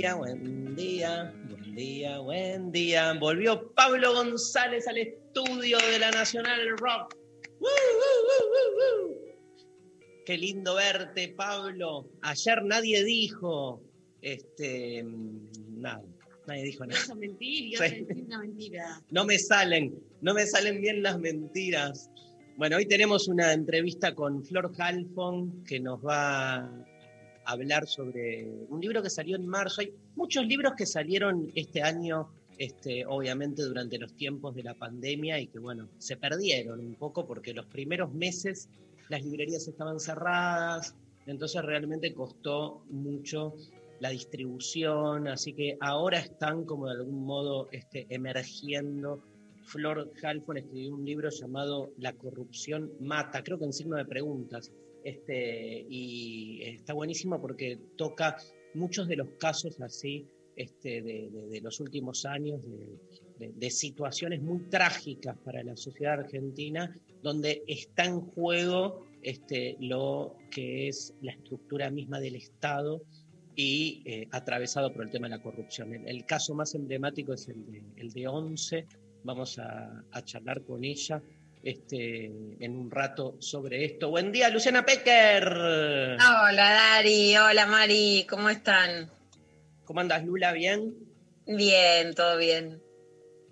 día, buen día, buen día, buen día. Volvió Pablo González al estudio de la Nacional Rock. ¡Woo, woo, woo! Qué lindo verte, Pablo. Ayer nadie dijo, este, nada, nadie dijo nada. Eso es mentir, yo Sí. una mentira. No me salen, no me salen bien las mentiras. Bueno, hoy tenemos una entrevista con Flor Halfon que nos va hablar sobre un libro que salió en marzo. Hay muchos libros que salieron este año, este, obviamente durante los tiempos de la pandemia y que, bueno, se perdieron un poco porque los primeros meses las librerías estaban cerradas, entonces realmente costó mucho la distribución, así que ahora están como de algún modo este, emergiendo. Flor Halfon escribió un libro llamado La corrupción mata, creo que en signo de preguntas, este, y está buenísimo porque toca muchos de los casos así este, de, los últimos años, de, situaciones muy trágicas para la sociedad argentina, donde está en juego este, lo que es la estructura misma del Estado y eh, atravesado por el tema de la corrupción. El, caso más emblemático es el de, el de Once. Vamos a charlar con ella este, en un rato sobre esto. Buen día, Luciana Pecker. Hola Dari, hola Mari, ¿cómo están? ¿Cómo andas, Lula? ¿Bien? Bien, todo bien.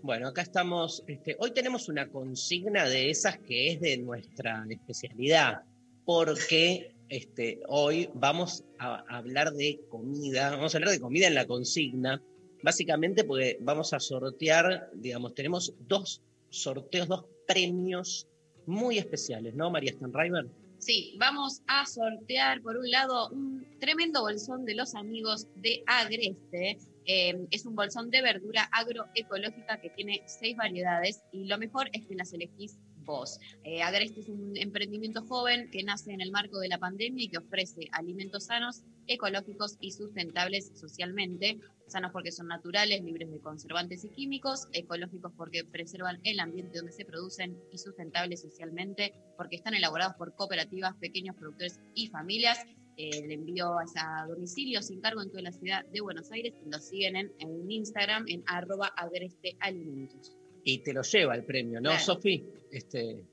Bueno, acá estamos. este, hoy tenemos una consigna de esas que es de nuestra especialidad, porque este, hoy vamos a hablar de comida, vamos a hablar de comida en la consigna, básicamente porque vamos a sortear, digamos, tenemos dos sorteos, dos premios muy especiales, ¿no, María Stanriver? Sí, vamos a sortear por un lado un tremendo bolsón de los amigos de Agreste. Eh, es un bolsón de verdura agroecológica que tiene seis variedades y lo mejor es que las elegís Eh, Agreste es un emprendimiento joven que nace en el marco de la pandemia y que ofrece alimentos sanos, ecológicos y sustentables socialmente. Sanos porque son naturales, libres de conservantes y químicos, ecológicos porque preservan el ambiente donde se producen y sustentables socialmente porque están elaborados por cooperativas, pequeños productores y familias. Eh, el envío es a domicilio sin cargo en toda la ciudad de Buenos Aires y los siguen en, en Instagram en arroba agrestealimentos. Y te lo lleva el premio, ¿no, Claro. Sofi? Este,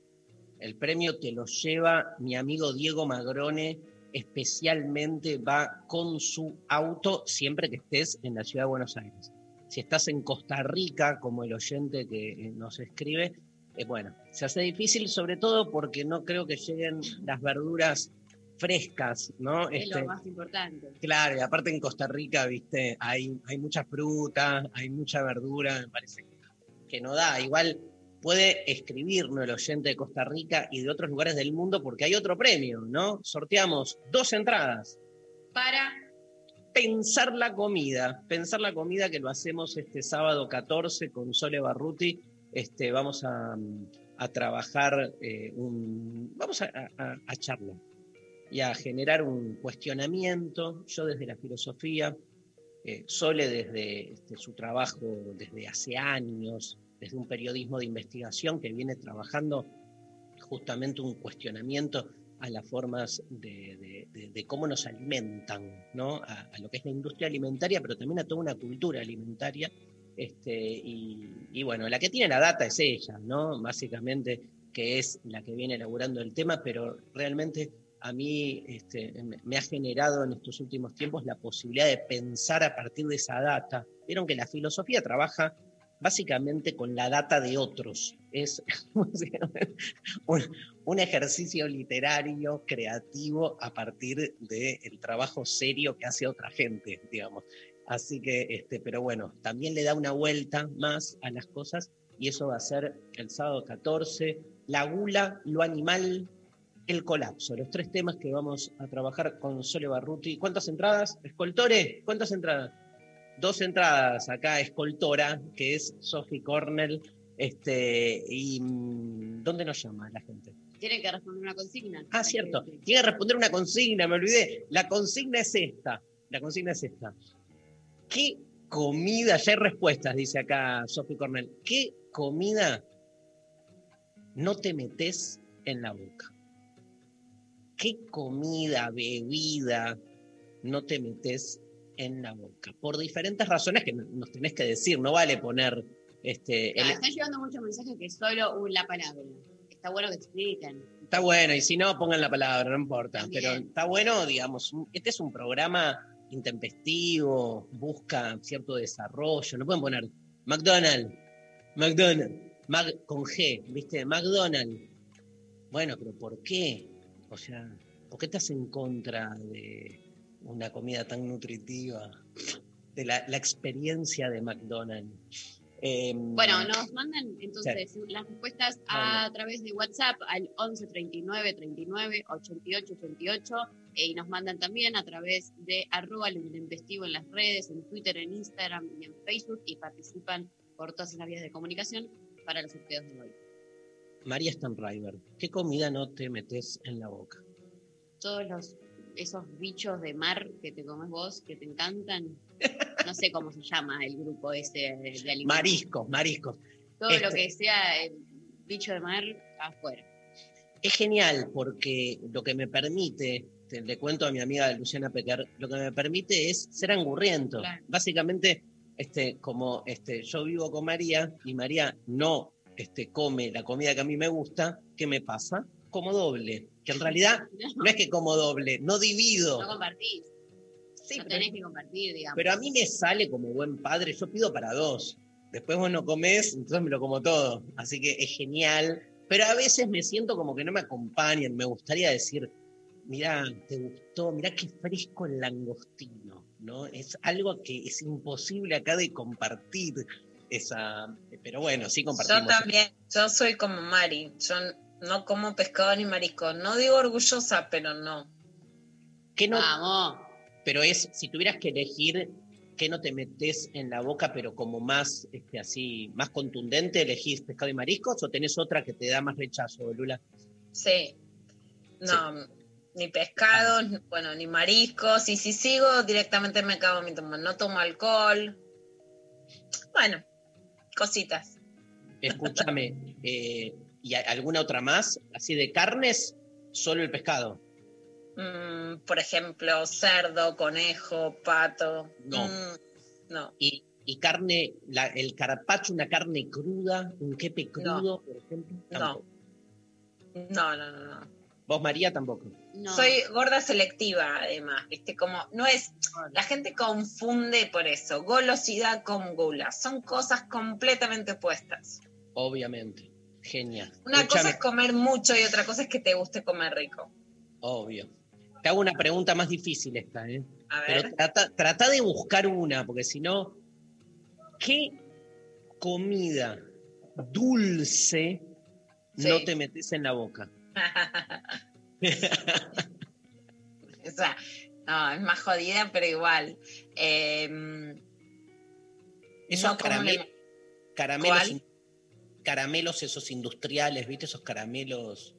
el premio te lo lleva mi amigo Diego Magrone, especialmente va con su auto siempre que estés en la ciudad de Buenos Aires. Si estás en Costa Rica, como el oyente que eh, nos escribe, eh, bueno, se hace difícil sobre todo porque no creo que lleguen las verduras frescas, ¿no? Es Este, lo más importante. Claro, y aparte en Costa Rica, viste, hay, hay mucha fruta, hay mucha verdura, me parece que, no da. Igual puede escribirnos el oyente de Costa Rica y de otros lugares del mundo porque hay otro premio, ¿no? Sorteamos dos entradas. Para Pensar la comida, pensar la comida que lo hacemos este sábado 14 con Sole Barruti. Este, vamos a, a trabajar eh, un. Vamos a, a- a charlar y a generar un cuestionamiento. Yo desde la filosofía, eh, Sole desde este, su trabajo desde hace años, desde un periodismo de investigación que viene trabajando justamente un cuestionamiento a las formas de, cómo nos alimentan, ¿no? A, a lo que es la industria alimentaria, pero también a toda una cultura alimentaria. Este, y, y bueno, la que tiene la data es ella, ¿no? Básicamente, que es la que viene elaborando el tema, pero realmente a mí este, me- ha generado en estos últimos tiempos la posibilidad de pensar a partir de esa data. Vieron que la filosofía trabaja básicamente con la data de otros. Es un, ejercicio literario, creativo, a partir del trabajo serio que hace otra gente, digamos. Así que, este, pero bueno, también le da una vuelta más a las cosas y eso va a ser el sábado 14. La gula, lo animal, el colapso. Los tres temas que vamos a trabajar con Sole Barruti. ¿Cuántas entradas? ¿Escoltore? ¿Cuántas entradas? Dos entradas acá, Escoltora, que es Sophie Cornell. Este, y mm, ¿Dónde nos llama la gente? Tiene que responder una consigna. Ah, cierto. Tiene que responder una consigna, me olvidé. La consigna es esta. La consigna es esta. ¿Qué comida? Ya hay respuestas, dice acá Sophie Cornell. ¿Qué comida no te metes en la boca? ¿Qué comida, bebida no te metes en la boca? Por diferentes razones que nos tenés que decir, no vale poner... Este, no, Están llegando muchos mensajes que solo la palabra. Está bueno que expliquen. Está bueno, y si no, pongan la palabra, no importa. Pero está bueno, digamos, este es un programa intempestivo, busca cierto desarrollo. No pueden poner McDonald's, McDonald's, con G, ¿viste? McDonald's. Bueno, pero ¿por qué? O sea, ¿por qué estás en contra de una comida tan nutritiva? De la, experiencia de McDonald's. Em, bueno, nos mandan entonces las respuestas a, través de WhatsApp al 11 39 39 88 88 y nos mandan también a través de arroba investigo en las redes, en Twitter, en Instagram y en Facebook y participan por todas las vías de comunicación para los sorteos de hoy. María Stanriver, ¿qué comida no te metes en la boca? Todos los esos bichos de mar que te comes vos, que te encantan. No sé cómo se llama el grupo ese de alimentos. Mariscos, mariscos. Todo lo este que sea el bicho de mar afuera. Es genial porque lo que me permite, le cuento a mi amiga Luciana Pecker, lo que me permite es ser angurriento. Básicamente, este, como este, yo vivo con María y María no este, come la comida que a mí me gusta, ¿qué me pasa? Como doble. Que en realidad no, es que como doble, no divido. No compartís. Sí, no tenés que compartir, digamos. Pero a mí me sale como buen padre, yo pido para dos. Después vos no comés, entonces me lo como todo. Así que es genial. Pero a veces me siento como que no me acompañan. Me gustaría decir, mirá, te gustó, mirá qué fresco el langostino. ¿no? Es algo que es imposible acá de compartir esa, pero bueno, sí compartimos. Yo también, yo soy como Mari, yo no como pescado ni marisco, no digo orgullosa, pero no. ¿Qué no? Vamos. Pero es, si tuvieras que elegir qué no te metes en la boca, pero como más, este, así, más contundente, elegís pescado y mariscos o tenés otra que te da más rechazo, Lula? Sí. No, ni pescado, bueno, ni mariscos, y si sigo directamente me acabo mi tomo. No tomo alcohol. Bueno, cositas. Escúchame, eh, ¿y alguna otra más? Así de carnes, solo el pescado. Mm, por ejemplo, cerdo, conejo, pato. No. Mm, no. Y, carne, el carpacho, una carne cruda, un quepe crudo, por ejemplo. No. no. No, no, no, ¿Vos, María, tampoco? Soy gorda selectiva, además, ¿viste? Como, no es, la gente confunde por eso, golosidad con gula, son cosas completamente opuestas. Obviamente, genial. Una cosa es comer mucho y otra cosa es que te guste comer rico. Obvio. Te hago una pregunta más difícil esta, ¿eh? A ver. Pero trata, de buscar una, porque si no, ¿qué comida dulce no te metes en la boca? o sea, no, es más jodida, pero igual. Em, esos caramelos, caramelos, esos industriales, ¿viste? Esos caramelos,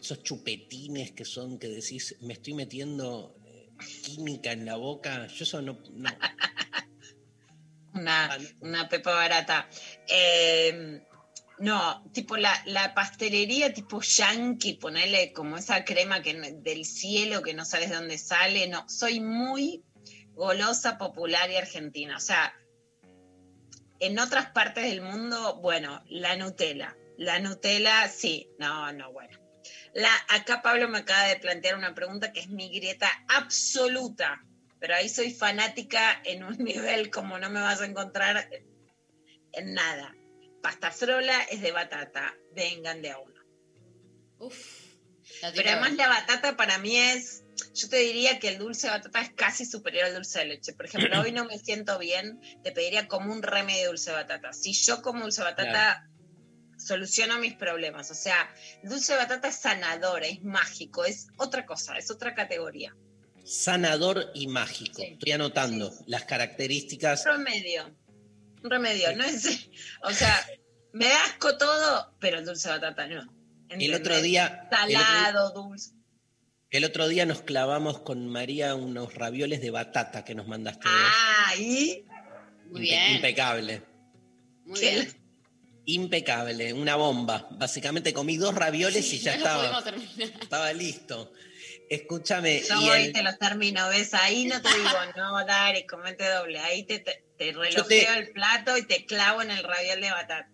esos chupetines que son, que decís, me estoy metiendo eh, química en la boca. Yo eso no. una, ah, una pepa barata. Eh, no, tipo la, pastelería tipo yankee, ponerle como esa crema que, del cielo que no sabes de dónde sale. No, soy muy golosa, popular y argentina. O sea, en otras partes del mundo, bueno, la Nutella. La Nutella, sí, no, no, bueno. La, acá Pablo me acaba de plantear una pregunta que es mi grieta absoluta, pero ahí soy fanática en un nivel como no me vas a encontrar en nada. Pasta frola es de batata, vengan de a uno. Uf. Pero además la batata para mí es, yo te diría que el dulce de batata es casi superior al dulce de leche. Por ejemplo, hoy no me siento bien, te pediría como un remedio de dulce de batata. Si yo como dulce de batata, soluciono mis problemas. O sea, el dulce de batata es sanador, es mágico, es otra cosa, es otra categoría. Sanador y mágico. Sí. Estoy anotando las características. Un remedio, un remedio, no es, o sea, me da asco todo, pero el dulce de batata no. El otro día, el otro- Salado, dulce. el otro día nos clavamos con María unos ravioles de batata que nos mandaste. Ah, y Muy Impe- bien. Impecable. Muy bien. Impecable, una bomba. Básicamente comí dos ravioles y ya no estaba, estaba listo. Escúchame, Yo y el- te los termino, ¿ves? Ahí no te digo, no, dale, comete doble. Ahí te, te, te relojeo te- el plato y te clavo en el raviol de batata.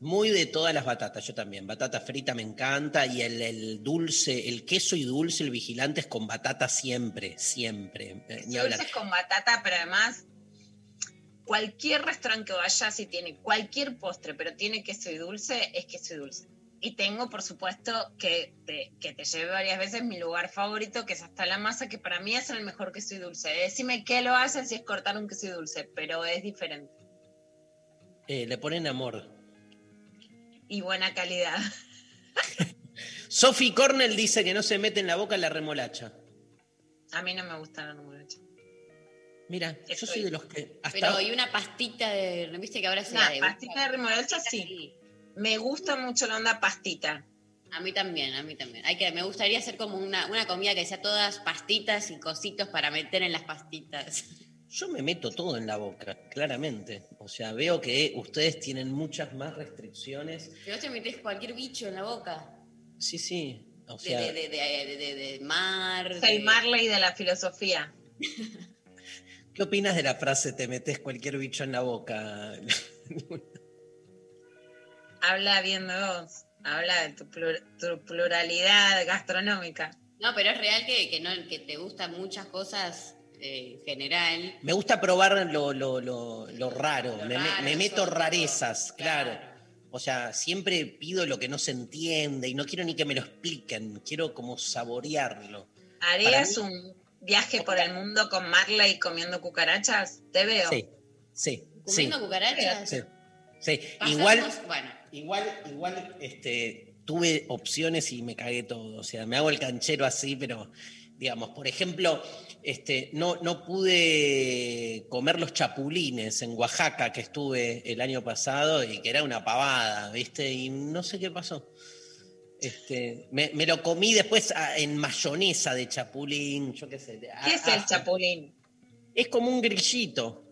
muy de todas las batatas, yo también. Batata frita me encanta y el, el dulce, el queso y dulce, el vigilante es con batata siempre, siempre. Eh, Ni. Dulces con batata, pero además, cualquier restaurante que vayas y tiene cualquier postre, pero tiene queso y dulce, es queso y dulce. Y tengo, por supuesto, que te, que te lleve varias veces mi lugar favorito, que es hasta la masa, que para mí es el mejor queso y dulce. Decime qué lo hacen si es cortar un queso y dulce, pero es diferente. Eh, le ponen amor. Y buena calidad. Sophie Cornell dice que no se mete en la boca la remolacha. A mí no me gusta la remolacha. Mira, yo soy de los que hasta Pero y una pastita de. ¿no ¿Viste que ahora se Una la de pastita de remolacha, sí. Me gusta mucho la onda pastita. A mí también, a mí también. Hay que, me gustaría hacer como una, una comida que sea todas pastitas y cositos para meter en las pastitas. yo me meto todo en la boca, claramente. O sea, veo que ustedes tienen muchas más restricciones. Pero vos te metés cualquier bicho en la boca. Sí, sí. O De, sea, de, de, de, de- de- de mar. Es el Marley de la filosofía. ¿qué opinas de la frase te metes cualquier bicho en la boca? Habla bien de vos. Habla de tu, plur- tu pluralidad gastronómica. No, pero es real que, que, no, que te gustan muchas cosas eh, en general. Me gusta probar lo, lo- lo- lo raro, Lo me, me- raro, me meto rarezas, claro. Claro. O sea, siempre pido lo que no se entiende y no quiero ni que me lo expliquen, quiero como saborearlo. ¿Harías mí- un viaje por el mundo con Marley comiendo cucarachas? Te veo. Sí, sí, sí. Comiendo cucarachas. sí, sí. Pasamos- Igual, Bueno, igual, igual, este, tuve opciones y me cagué todo. O sea, me hago el canchero así, pero digamos, por ejemplo, este, no, no pude comer los chapulines en Oaxaca que estuve el año pasado y que era una pavada, ¿viste? Y no sé qué pasó. Este, me, me lo comí después ah, en mayonesa de chapulín, yo qué sé. ¿Qué es el chapulín? es como un grillito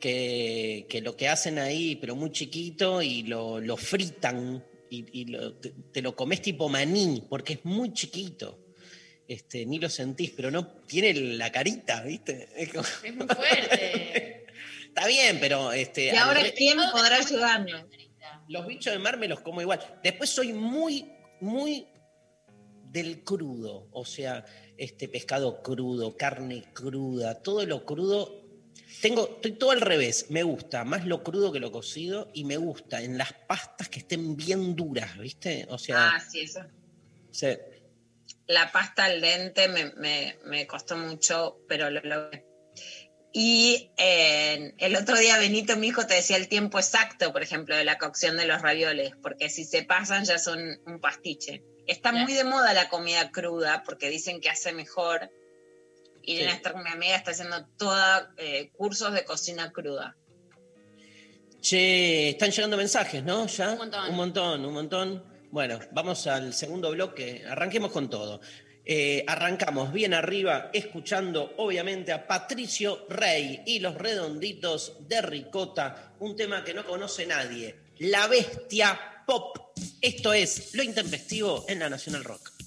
que, que lo que hacen ahí, pero muy chiquito, y lo, lo fritan y, y lo- te, te lo comes tipo maní, porque es muy chiquito. Este, ni lo sentís, pero no tiene la carita, ¿viste? Es como- es muy fuerte. está bien, pero este, Y ahora, re- ¿quién podrá ayudarnos? los bichos de mar me los como igual. Después soy muy, muy del crudo, o sea, este pescado crudo, carne cruda, todo lo crudo. Tengo, estoy todo al revés, me gusta más lo crudo que lo cocido y me gusta en las pastas que estén bien duras, ¿viste? O sea, Ah, sí, eso. se- La pasta al dente me, me- me costó mucho, pero lo logré. Y eh, el otro día Benito, mi hijo, te decía el tiempo exacto, por ejemplo, de la cocción de los ravioles, porque si se pasan ya son un pastiche. Está muy de moda la comida cruda, porque dicen que hace mejor. Irene Sí. Esther, mi amiga, está haciendo toda eh, cursos de cocina cruda. Che, están llegando mensajes, ¿no? ¿Ya? Un montón. Un montón, un montón. Bueno, vamos al segundo bloque. Arranquemos con todo. Eh, arrancamos bien arriba, escuchando obviamente a Patricio Rey y los redonditos de Ricota, un tema que no conoce nadie, La Bestia Pop. Esto es Lo Intempestivo en la Nacional Rock.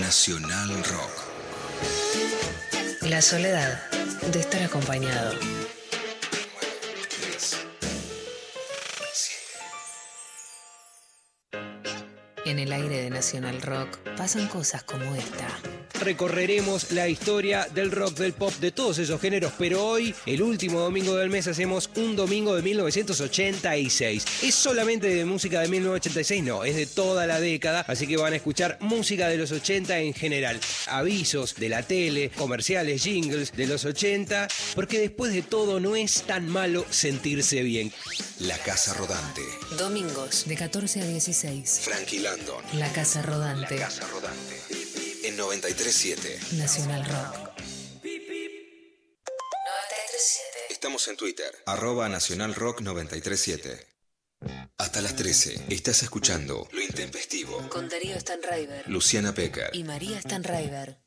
Nacional Rock. La soledad de estar acompañado. En el aire de Nacional Rock pasan cosas como esta. Recorreremos la historia del rock, del pop, de todos esos géneros, pero hoy, el último domingo del mes, hacemos un domingo de 1986. ¿Es solamente de música de 1986? No, es de toda la década, así que van a escuchar música de los 80 en general. Avisos de la tele, comerciales, jingles de los 80, porque después de todo no es tan malo sentirse bien. La Casa Rodante. Domingos de 14 a 16. Frankie Landon. La Casa Rodante. La Casa Rodante. En 93.7. Nacional Rock. 93.7. Estamos en Twitter. Arroba Nacional Rock 93.7. Hasta las 13. Estás escuchando Lo Intempestivo. Con Darío Stanraiver. Luciana Pecker. Y María Stanraiver.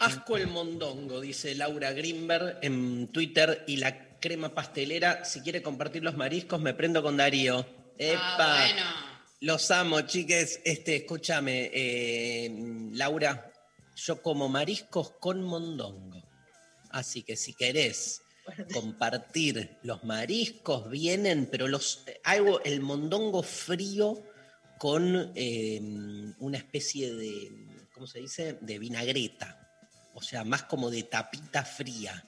Asco el mondongo, dice Laura Grimberg en Twitter. Y la crema pastelera, si quiere compartir los mariscos, me prendo con Darío. ¡Epa! Ah, bueno. Los amo, chiques. Este, escúchame, eh, Laura, yo como mariscos con mondongo. Así que si querés compartir los mariscos, vienen, pero los hago el mondongo frío con eh, una especie de, ¿cómo se dice? De vinagreta. O sea, más como de tapita fría.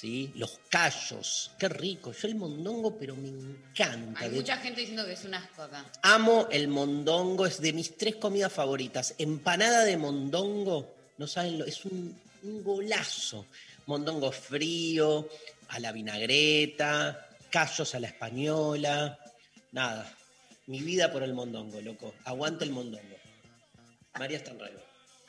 ¿Sí? Los callos, qué rico. Yo el mondongo, pero me encanta. Hay De- mucha gente diciendo que es un asco acá. Amo el mondongo, es de mis tres comidas favoritas. Empanada de mondongo, no saben lo, es un, un golazo. Mondongo frío, a la vinagreta, callos a la española. Nada, mi vida por el mondongo, loco. Aguante el mondongo. María Stanraiva.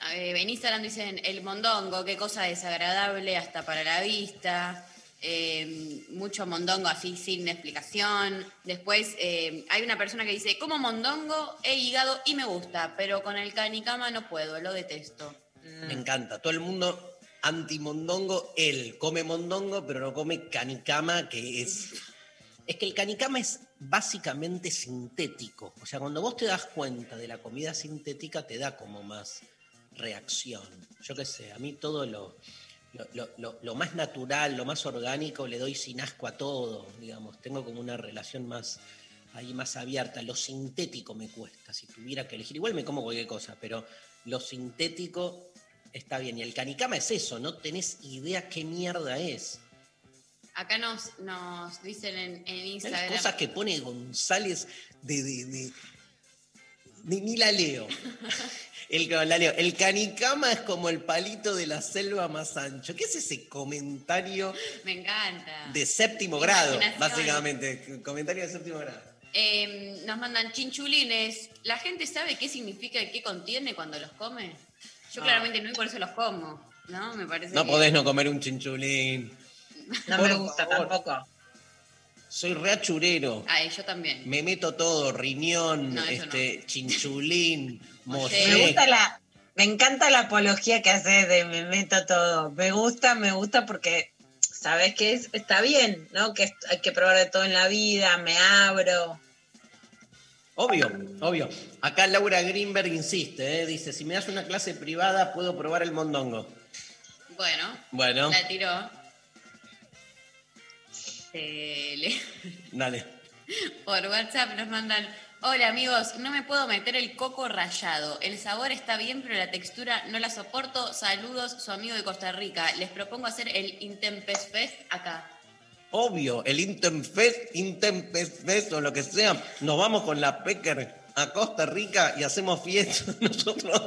Eh, en Instagram dicen el mondongo, qué cosa desagradable hasta para la vista. Eh, mucho mondongo así sin explicación. Después eh, hay una persona que dice, como mondongo, he hígado y me gusta, pero con el canicama no puedo, lo detesto. Me encanta. Todo el mundo anti-mondongo, él come mondongo, pero no come canicama, que es... Es que el canicama es básicamente sintético. O sea, cuando vos te das cuenta de la comida sintética, te da como más reacción. Yo qué sé, a mí todo lo, lo, lo- lo- más natural, lo más orgánico, le doy sin asco a todo, digamos. Tengo como una relación más ahí más abierta. Lo sintético me cuesta, si tuviera que elegir. Igual me como cualquier cosa, pero lo sintético está bien. Y el canicama es eso, no tenés idea qué mierda es. Acá nos, nos dicen en, en Hay Instagram. cosas que pone González de... de- de- ni, ni la leo. El, la leo. El canicama es como el palito de la selva más ancho. ¿Qué es ese comentario Me encanta. de séptimo grado, básicamente? Comentario de séptimo grado. Eh, nos mandan chinchulines. ¿La gente sabe qué significa y qué contiene cuando los come? Yo No. claramente no y por eso los como. ¿No? Me parece No que- podés no comer un chinchulín. No Por me gusta favor. tampoco. Soy reachurero. Ay, yo también. Me meto todo, riñón, No, este, chinchulín, Me mollé. gusta la, me encanta la apología que haces de me meto todo. Me gusta, me gusta porque sabes que es, está bien, ¿no? Que hay que probar de todo en la vida, me abro. Obvio, obvio. Acá Laura Greenberg insiste, ¿eh? dice, si me das una clase privada puedo probar el mondongo. Bueno, Bueno, la tiró. Eh, le- dale. por WhatsApp nos mandan. Hola amigos, no me puedo meter el coco rallado. El sabor está bien, pero la textura no la soporto. Saludos, su amigo de Costa Rica. Les propongo hacer el Intempest Fest acá. Obvio, el Intempest, Intempest Fest o lo que sea, nos vamos con la Pecker a Costa Rica y hacemos fiesta nosotros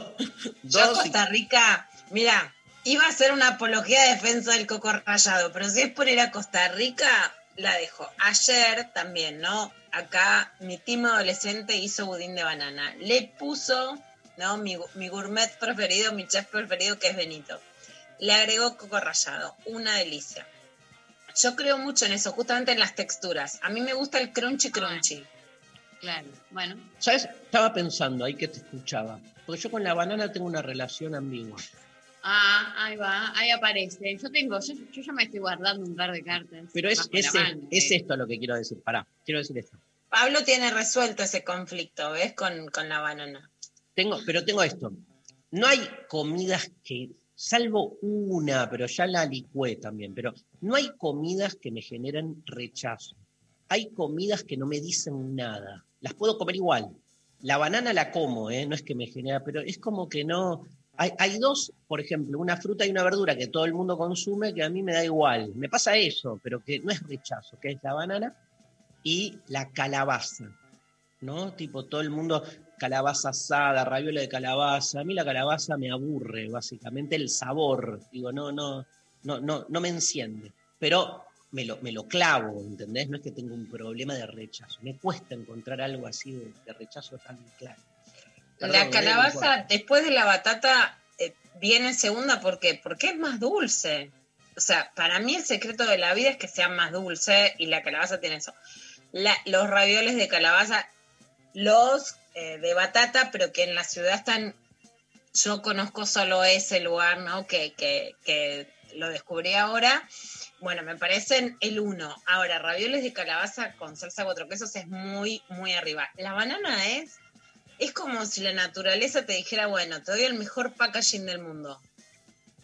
Yo a dos. y- Costa Rica, mira, iba a hacer una apología de defensa del coco rallado, pero si es por ir a Costa Rica, la dejo. Ayer también, ¿no? Acá mi team adolescente hizo budín de banana. Le puso, ¿no? Mi, mi gourmet preferido, mi chef preferido, que es Benito. Le agregó coco rallado. Una delicia. Yo creo mucho en eso, justamente en las texturas. A mí me gusta el crunchy crunchy. Claro, bueno. ¿Sabes? Estaba pensando ahí que te escuchaba. Porque yo con la banana tengo una relación ambigua. Ah, ahí va, ahí aparece. Yo tengo, yo, yo ya me estoy guardando un par de cartas. Pero es, es, es esto lo que quiero decir. Pará, quiero decir esto. Pablo tiene resuelto ese conflicto, ¿ves? Con, con la banana. Tengo, pero tengo esto. No hay comidas que, salvo una, pero ya la licué también, pero no hay comidas que me generen rechazo. Hay comidas que no me dicen nada. Las puedo comer igual. La banana la como, ¿eh? no es que me genera, pero es como que no. Hay, dos, por ejemplo, una fruta y una verdura que todo el mundo consume que a mí me da igual. Me pasa eso, pero que no es rechazo, que es la banana y la calabaza. ¿no? Tipo, todo el mundo, calabaza asada, raviola de calabaza. A mí la calabaza me aburre, básicamente, el sabor. Digo, no, no, no, no, no me enciende. Pero me lo, me lo clavo, ¿entendés? No es que tenga un problema de rechazo. Me cuesta encontrar algo así de rechazo tan claro. Perdón, la ¿eh? calabaza, después de la batata, eh, viene segunda ¿por qué? porque es más dulce. O sea, para mí el secreto de la vida es que sea más dulce y la calabaza tiene eso. La- los ravioles de calabaza, los eh, de batata, pero que en la ciudad están. Yo conozco solo ese lugar, ¿no? Que, que, que lo descubrí ahora. Bueno, me parecen el uno. Ahora, ravioles de calabaza con salsa cuatro quesos es muy, muy arriba. La banana es es como si la naturaleza te dijera, bueno, te doy el mejor packaging del mundo.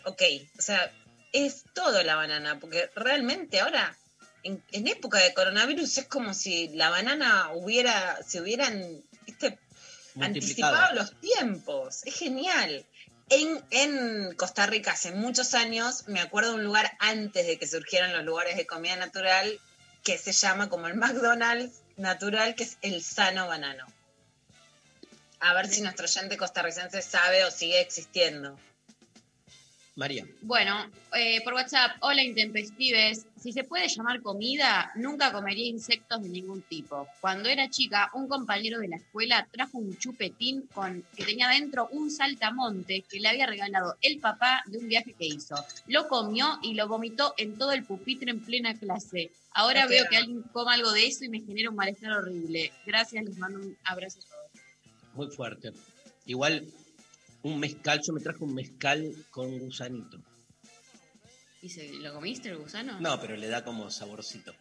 Ok, o sea, es todo la banana, porque realmente ahora, en, en época de coronavirus, es como si la banana hubiera, se hubieran, viste, anticipado los tiempos. Es genial. En, en Costa Rica hace muchos años, me acuerdo de un lugar antes de que surgieran los lugares de comida natural que se llama como el McDonald's natural, que es el sano banano. A ver si nuestro oyente costarricense sabe o sigue existiendo. María. Bueno, eh, por WhatsApp, hola intempestives. Si se puede llamar comida, nunca comería insectos de ningún tipo. Cuando era chica, un compañero de la escuela trajo un chupetín con que tenía dentro un saltamonte que le había regalado el papá de un viaje que hizo. Lo comió y lo vomitó en todo el pupitre en plena clase. Ahora veo que alguien coma algo de eso y me genera un malestar horrible. Gracias, les mando un abrazo a todos. Muy fuerte. Igual, un mezcal, yo me traje un mezcal con gusanito. ¿Y se, lo comiste el gusano? No, pero le da como saborcito.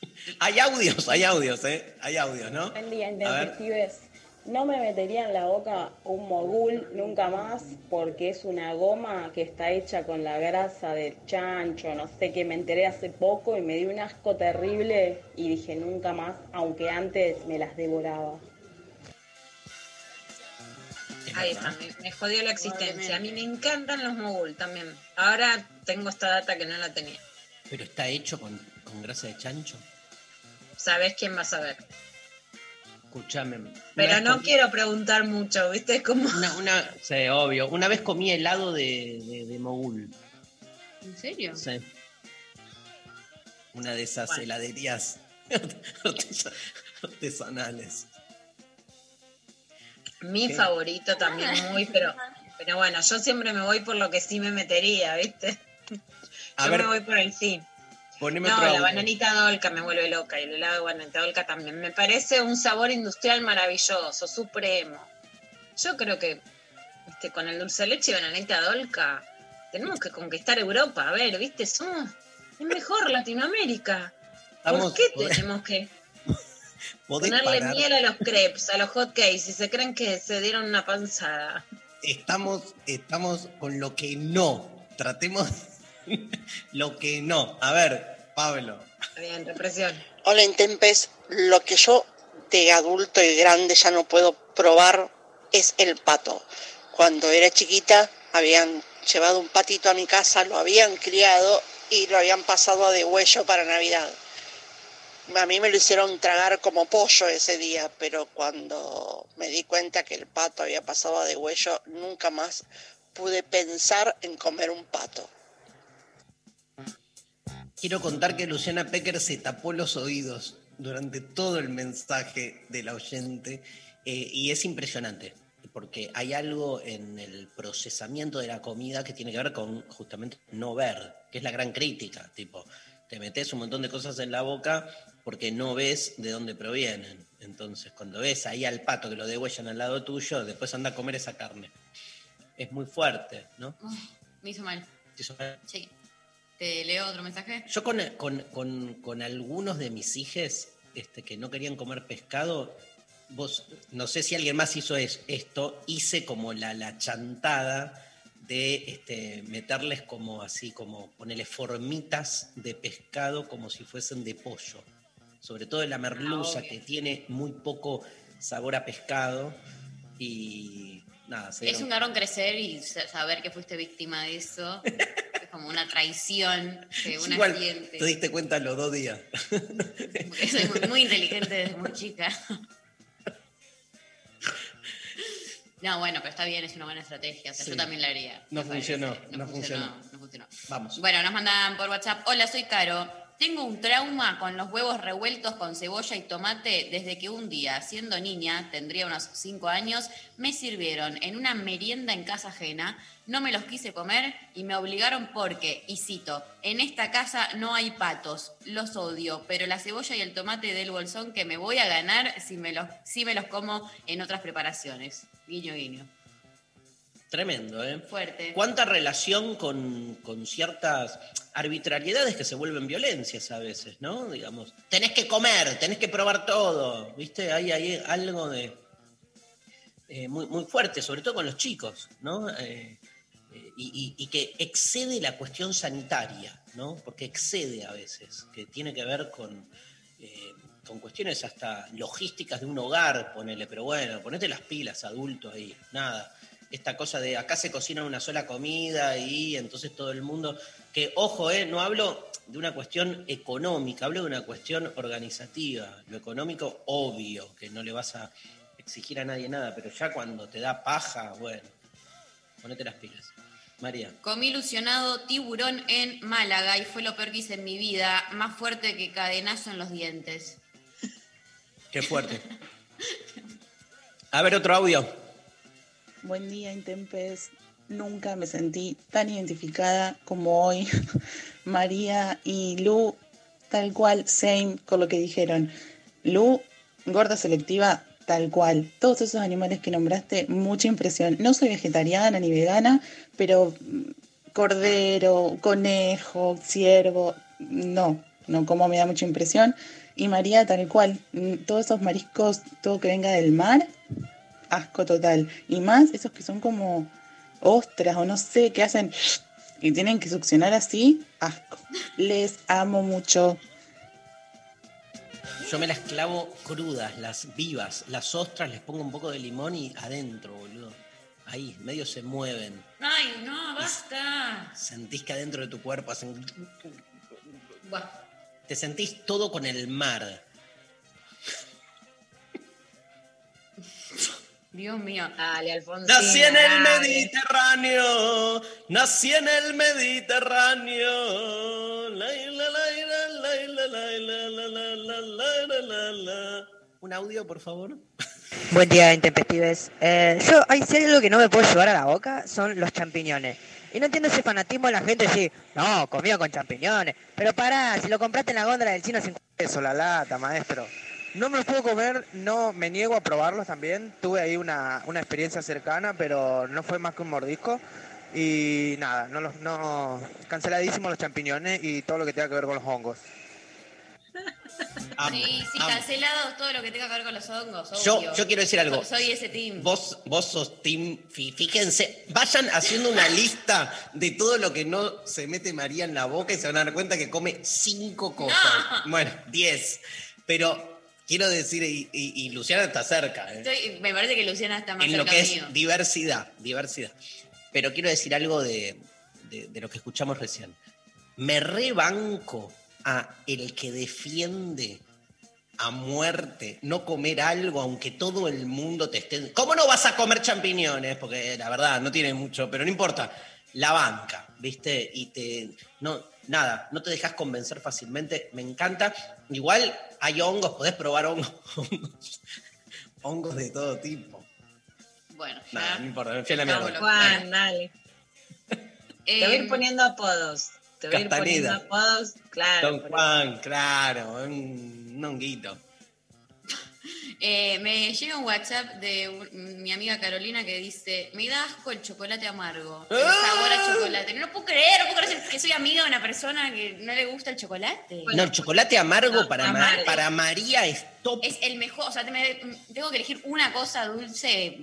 Hay audios, hay audios, ¿eh? Hay audios, ¿no? Buen día, detectives. No me metería en la boca un mogul nunca más porque es una goma que está hecha con la grasa del chancho, no sé, que me enteré hace poco y me dio un asco terrible y dije nunca más, aunque antes me las devoraba. Ahí verdad. está, me, me jodió la existencia. A mí me encantan los mogul también. Ahora tengo esta data que no la tenía. Pero está hecho con, con grasa de chancho. ¿Sabes quién va a saber? Escúchame. Pero no comí- quiero preguntar mucho, ¿viste? Es como... Una, una, sí, obvio. Una vez comí helado de, de, de mogul. ¿En serio? Sí. Una de esas Bueno. heladerías artesa- artesanales. Mi ¿Qué? favorito también muy, pero, pero bueno, yo siempre me voy por lo que sí me metería, ¿viste? A yo ver, me voy por el sí. poneme No, la bananita dolca me vuelve loca y el helado de bananita dolca también. Me parece un sabor industrial maravilloso, supremo. Yo creo que ¿viste? con el dulce de leche y bananita dolca tenemos que conquistar Europa. A ver, ¿viste? Somos... Es mejor Latinoamérica. Estamos- ¿Por qué tenemos que ¿Podés ponerle parar? miel a los crepes, a los hot cakes y se creen que se dieron una panzada? Estamos, estamos con lo que no. Tratemos lo que no. A ver, Pablo. Bien, represión. Hola Intempes, lo que yo de adulto y grande ya no puedo probar es el pato. Cuando era chiquita habían llevado un patito a mi casa, lo habían criado y lo habían pasado a degüello para Navidad. A mí me lo hicieron tragar como pollo ese día, pero cuando me di cuenta que el pato había pasado a degüello, nunca más pude pensar en comer un pato. Quiero contar que Luciana Pecker se tapó los oídos durante todo el mensaje de la oyente eh, y es impresionante porque hay algo en el procesamiento de la comida que tiene que ver con justamente no ver, que es la gran crítica, tipo, te metes un montón de cosas en la boca porque no ves de dónde provienen. Entonces, cuando ves ahí al pato que lo degüellan al lado tuyo, después anda a comer esa carne. Es muy fuerte, ¿no? Uf, me hizo mal. ¿Te hizo- Sí. ¿Te leo otro mensaje? Yo con, con- con- con algunos de mis hijos este, que no querían comer pescado, vos, no sé si alguien más hizo es- esto, hice como la, la chantada de este, meterles como así, como ponerle formitas de pescado como si fuesen de pollo. Sobre todo en la merluza, que tiene muy poco sabor a pescado. Y nada, se Es un garrón crecer y sa- saber que fuiste víctima de eso. es como una traición que una Igual, siente. te diste cuenta los dos días. Porque soy muy, muy inteligente desde muy chica. No, bueno, pero está bien, es una buena estrategia. O sea, Sí. yo también la haría. No funcionó, no funcionó. No funcionó. Vamos. Bueno, nos mandan por WhatsApp. Hola, soy Caro. Tengo un trauma con los huevos revueltos con cebolla y tomate desde que un día, siendo niña, tendría unos 5 años, me sirvieron en una merienda en casa ajena, no me los quise comer y me obligaron porque, y cito, en esta casa no hay patos, los odio, pero la cebolla y el tomate del bolsón que me voy a ganar si me los, si me los como en otras preparaciones. Guiño, guiño. Tremendo, ¿eh? Fuerte. ¿Cuánta relación con, con ciertas arbitrariedades que se vuelven violencias a veces, ¿no? Digamos, tenés que comer, tenés que probar todo, ¿viste? Hay, hay algo de eh, muy, muy fuerte, sobre todo con los chicos, ¿no? Eh, eh, y, y- y que excede la cuestión sanitaria, ¿no? Porque excede a veces, que tiene que ver con, eh, con cuestiones hasta logísticas de un hogar, ponele, pero bueno, ponete las pilas, adulto ahí, nada. Esta cosa de acá se cocina una sola comida y entonces todo el mundo, que ojo, eh, no hablo de una cuestión económica, hablo de una cuestión organizativa. Lo económico, obvio, que no le vas a exigir a nadie nada, pero ya cuando te da paja, bueno, ponete las pilas. María. Comí ilusionado tiburón en Málaga y fue lo peor que hice en mi vida, más fuerte que cadenazo en los dientes. Qué fuerte. A ver, otro audio. Buen día, Intempes. Nunca me sentí tan identificada como hoy. María y Lu, tal cual, same con lo que dijeron. Lu, gorda selectiva, tal cual. Todos esos animales que nombraste, mucha impresión. No soy vegetariana ni vegana, pero mm, cordero, conejo, ciervo, no, no como me da mucha impresión. Y María, tal cual, mm, todos esos mariscos, todo que venga del mar, asco total. Y más esos que son como ostras o no sé, que hacen y tienen que succionar así, asco. Les amo mucho. Yo me las clavo crudas, las vivas, las ostras, les pongo un poco de limón y adentro, boludo. Ahí, medio se mueven. Ay, no, basta. Sentís que adentro de tu cuerpo hacen... Buah. Te sentís todo con el mar. Dios mío. Dale, Alfonso. Nací en el Mediterráneo. Nací en el Mediterráneo. Un audio, por favor. Buen día, intempestives. Eh, yo, hay si hay algo que no me puedo llevar a la boca, son los champiñones. Y no entiendo ese fanatismo de la gente, sí, no, comía con champiñones. Pero pará, si lo compraste en la góndola del chino, 50 pesos la lata, maestro. No me los puedo comer, no me niego a probarlos también. Tuve ahí una, una experiencia cercana, pero no fue más que un mordisco. Y nada, no los, no, canceladísimos los champiñones y todo lo que tenga que ver con los hongos. Amo, Sí, sí, amo. cancelados todo lo que tenga que ver con los hongos. Yo, obvio. yo quiero decir algo. Soy ese team. Vos, vos sos team, fí- fíjense, vayan haciendo una lista de todo lo que no se mete María en la boca y se van a dar cuenta que come cinco cosas. Bueno, diez. Pero quiero decir, y, y- y Luciana está cerca, ¿eh? Estoy- me parece que Luciana está más en lo cerca que es mío. diversidad, diversidad. Pero quiero decir algo de, de- de lo que escuchamos recién. Me rebanco a el que defiende a muerte no comer algo aunque todo el mundo te esté... ¿Cómo no vas a comer champiñones? Porque la verdad no tiene mucho, pero no importa. La banca, ¿viste? Y te... No, nada, no te dejas convencer fácilmente. Me encanta. Igual hay hongos, podés probar hongos. hongos de todo tipo. Bueno, Nada, no importa, me fui a la Don mierda. Juan, dale. Te voy a ir Em, poniendo apodos. Te voy a ir poniendo apodos. Claro. Don Juan, claro, un, un honguito. Eh, me llega un WhatsApp de un- mi amiga Carolina que dice, me da asco el chocolate amargo, el ¡Ah! sabor a chocolate. No lo puedo creer, no puedo creer que soy amiga de una persona que no le gusta el chocolate. No, el chocolate amargo No, para, Ma- para María es top. Es el mejor, o sea, tengo que elegir una cosa dulce,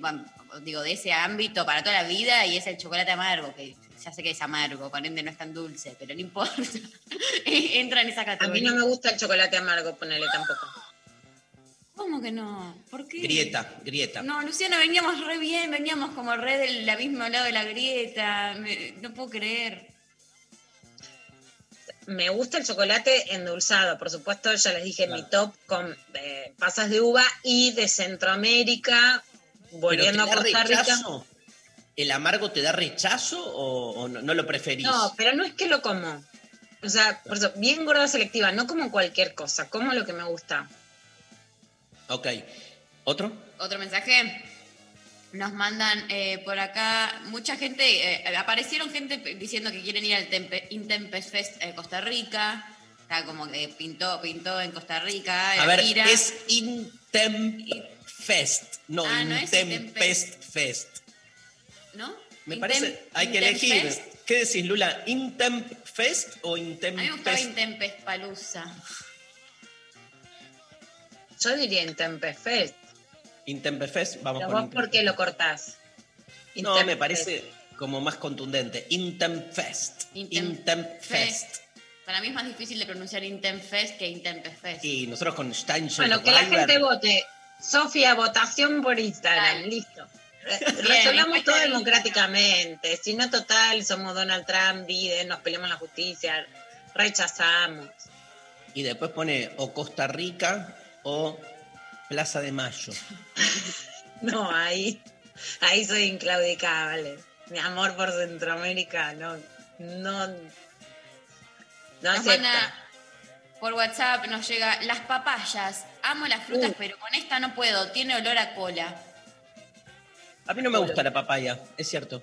digo, de ese ámbito para toda la vida y es el chocolate amargo, que ya sé que es amargo, por ende no es tan dulce, pero no importa. Entra en esa A categoría. mí no me gusta el chocolate amargo, ponele tampoco. ¿Cómo que no? ¿Por qué? Grieta, grieta. No, Luciana, veníamos re bien, veníamos como re del la mismo lado de la grieta. me- no puedo creer. Me gusta el chocolate endulzado, por supuesto, ya les dije mi top con eh, pasas de uva y de Centroamérica, volviendo a ¿Pero te da Costa Rica. rechazo? ¿El amargo te da rechazo o, o no, no lo preferís? No, pero no es que lo como. O sea, por eso, bien gorda selectiva, no como cualquier cosa, como lo que me gusta. Ok. ¿Otro? Otro mensaje. Nos mandan eh, por acá mucha gente, eh, aparecieron gente diciendo que quieren ir al Tempe- Intempest Fest eh, Costa Rica. Está como que pintó, pintó en Costa Rica. A la ver, gira. es Intempfest, no Ah, no es Intempest Fest. ¿No? Me Intem- parece, hay que elegir. ¿Qué decís, Lula? ¿Intempfest o A mí me gustaba? Intempest Palusa. Yo diría Intempest Fest. Intempest, vamos Pero con vos, ¿por qué lo cortás? No, me parece como más contundente. Intempfest. Intempfest. Para mí es más difícil de pronunciar Intempest que Intempest Fest. Y nosotros con Steinchen. Bueno, que la gente vote. Sofía, votación por Instagram, listo. Resolvamos todo democráticamente. Si no, total, somos Donald Trump, Biden, nos peleamos en la justicia, rechazamos. Y después pone o Costa Rica o Plaza de Mayo. No, ahí, ahí soy inclaudicable. Mi amor por Centroamérica no, no, no acepta. por WhatsApp, nos llega las papayas. Amo las frutas, Uh. pero con esta no puedo. Tiene olor a cola. A mí no me gusta la papaya, es cierto.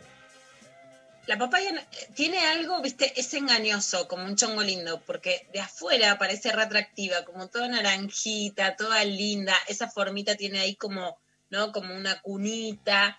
La papaya no- tiene algo, viste, es engañoso, como un chongo lindo, porque de afuera parece re atractiva, como toda naranjita, toda linda, esa formita tiene ahí como, ¿no? Como una cunita.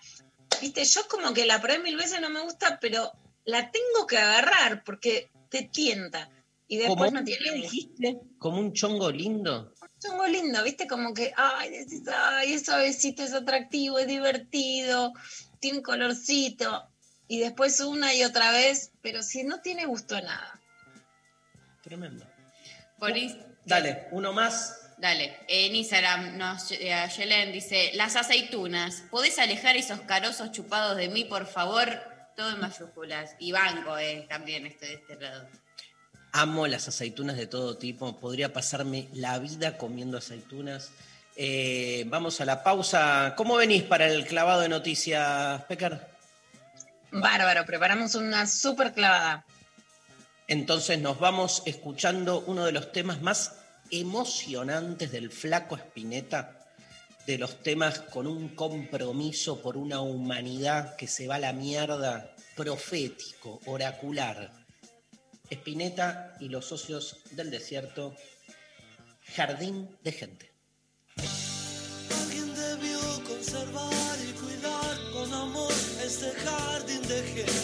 Viste, yo como que la probé mil veces, no me gusta, pero la tengo que agarrar porque te tienta. Y después un, no ¿qué tiene dijiste? Como un chongo lindo. Chongo lindo, viste, como que, ay, decís, ay, es suavecito, es atractivo, es divertido, tiene colorcito. Y después una y otra vez, pero si no tiene gusto a nada. Tremendo. Por is- Dale, uno más. Dale, en Instagram nos Yelen dice, las aceitunas, ¿podés alejar esos carosos chupados de mí, por favor? Todo en mayúsculas. Y banco, eh, también estoy de este lado. Amo las aceitunas de todo tipo. Podría pasarme la vida comiendo aceitunas. Eh, vamos a la pausa. ¿Cómo venís para el clavado de noticias, Pecar? Bárbaro, preparamos una súper clavada. Entonces nos vamos escuchando uno de los temas más emocionantes del flaco Espineta, de los temas con un compromiso por una humanidad que se va a la mierda, profético, oracular. Espineta y los socios del desierto, Jardín de Gente. Jardín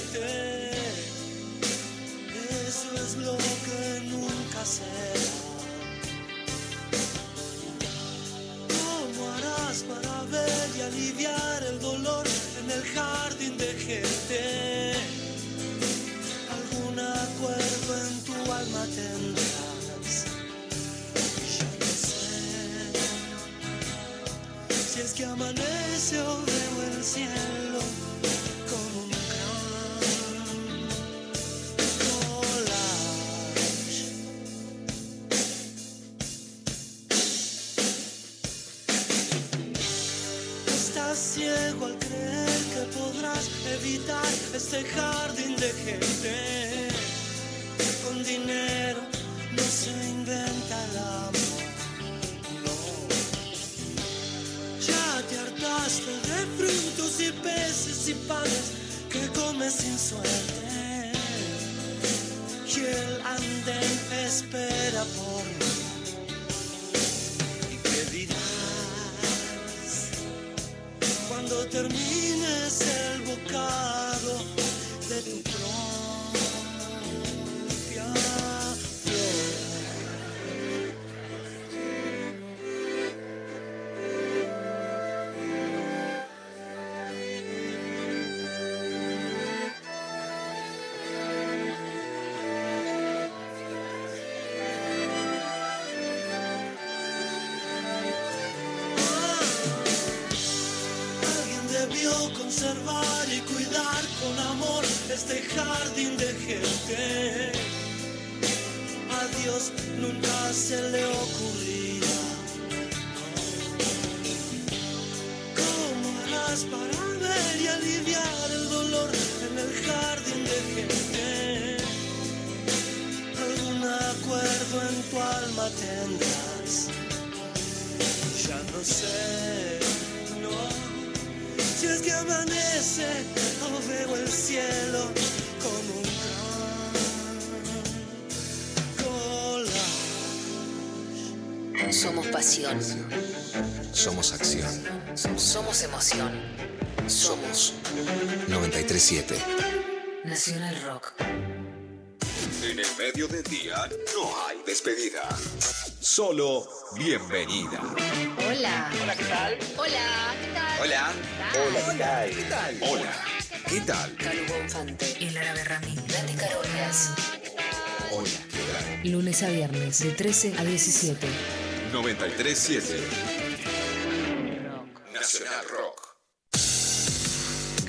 emoción. Somos 937. Nacional Rock. En el medio del día no hay despedida. Solo bienvenida. Hola. Hola, ¿qué tal? Hola, ¿qué tal? Hola. Hola, ¿qué tal? Hola. ¿Qué tal? Calu Bonfante. El árabe Ramín. Nati Carolias. Hola. ¿Qué tal? Lunes a viernes de 13 a 17. 937.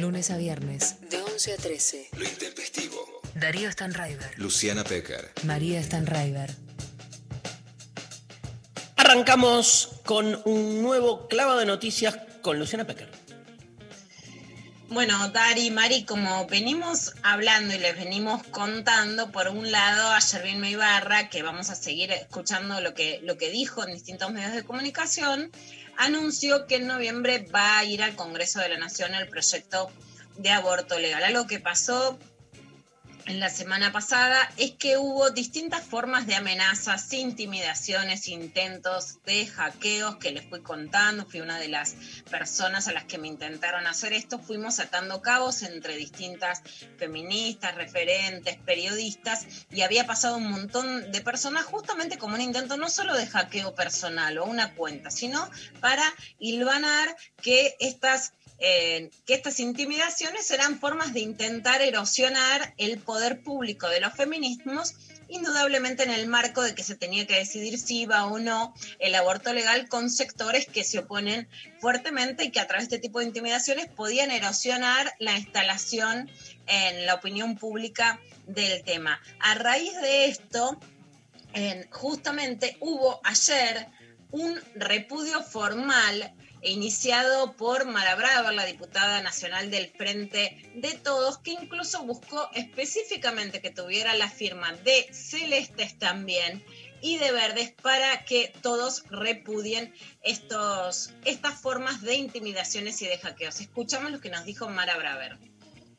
Lunes a viernes, de 11 a 13. Lo intempestivo. Darío Stanraiver, Luciana Pecker. María Stanraiver. Arrancamos con un nuevo clavo de noticias con Luciana Pecker. Bueno, Dari, Mari, como venimos hablando y les venimos contando, por un lado, ayer vino Ibarra, que vamos a seguir escuchando lo que, lo que dijo en distintos medios de comunicación, anunció que en noviembre va a ir al Congreso de la Nación el proyecto de aborto legal. Algo que pasó en la semana pasada es que hubo distintas formas de amenazas, intimidaciones, intentos de hackeos que les fui contando. Fui una de las personas a las que me intentaron hacer esto. Fuimos atando cabos entre distintas feministas, referentes, periodistas y había pasado un montón de personas justamente como un intento no solo de hackeo personal o una cuenta, sino para hilvanar que estas que estas intimidaciones eran formas de intentar erosionar el poder público de los feminismos, indudablemente en el marco de que se tenía que decidir si iba o no el aborto legal con sectores que se oponen fuertemente y que a través de este tipo de intimidaciones podían erosionar la instalación en la opinión pública del tema. A raíz de esto, justamente hubo ayer un repudio formal iniciado por Mara Brava, la diputada nacional del Frente de Todos, que incluso buscó específicamente que tuviera la firma de Celestes también y de Verdes para que todos repudien estos, estas formas de intimidaciones y de hackeos. Escuchamos lo que nos dijo Mara Braver.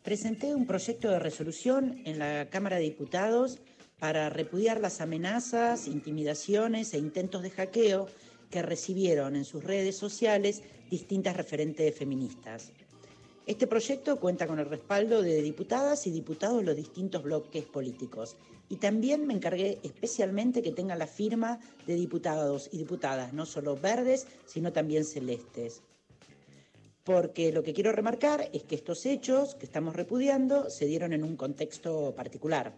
Presenté un proyecto de resolución en la Cámara de Diputados para repudiar las amenazas, intimidaciones e intentos de hackeo que recibieron en sus redes sociales distintas referentes feministas. Este proyecto cuenta con el respaldo de diputadas y diputados de los distintos bloques políticos. Y también me encargué especialmente que tenga la firma de diputados y diputadas, no solo verdes, sino también celestes. Porque lo que quiero remarcar es que estos hechos que estamos repudiando se dieron en un contexto particular.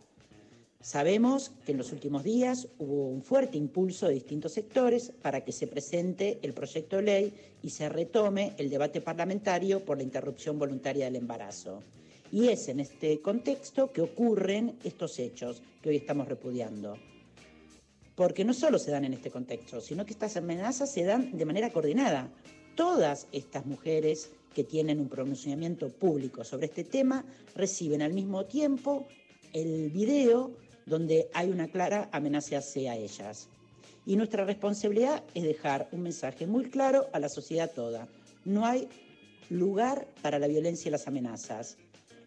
Sabemos que en los últimos días hubo un fuerte impulso de distintos sectores para que se presente el proyecto de ley y se retome el debate parlamentario por la interrupción voluntaria del embarazo. Y es en este contexto que ocurren estos hechos que hoy estamos repudiando. Porque no solo se dan en este contexto, sino que estas amenazas se dan de manera coordinada. Todas estas mujeres que tienen un pronunciamiento público sobre este tema reciben al mismo tiempo el video donde hay una clara amenaza hacia ellas. Y nuestra responsabilidad es dejar un mensaje muy claro a la sociedad toda. No hay lugar para la violencia y las amenazas.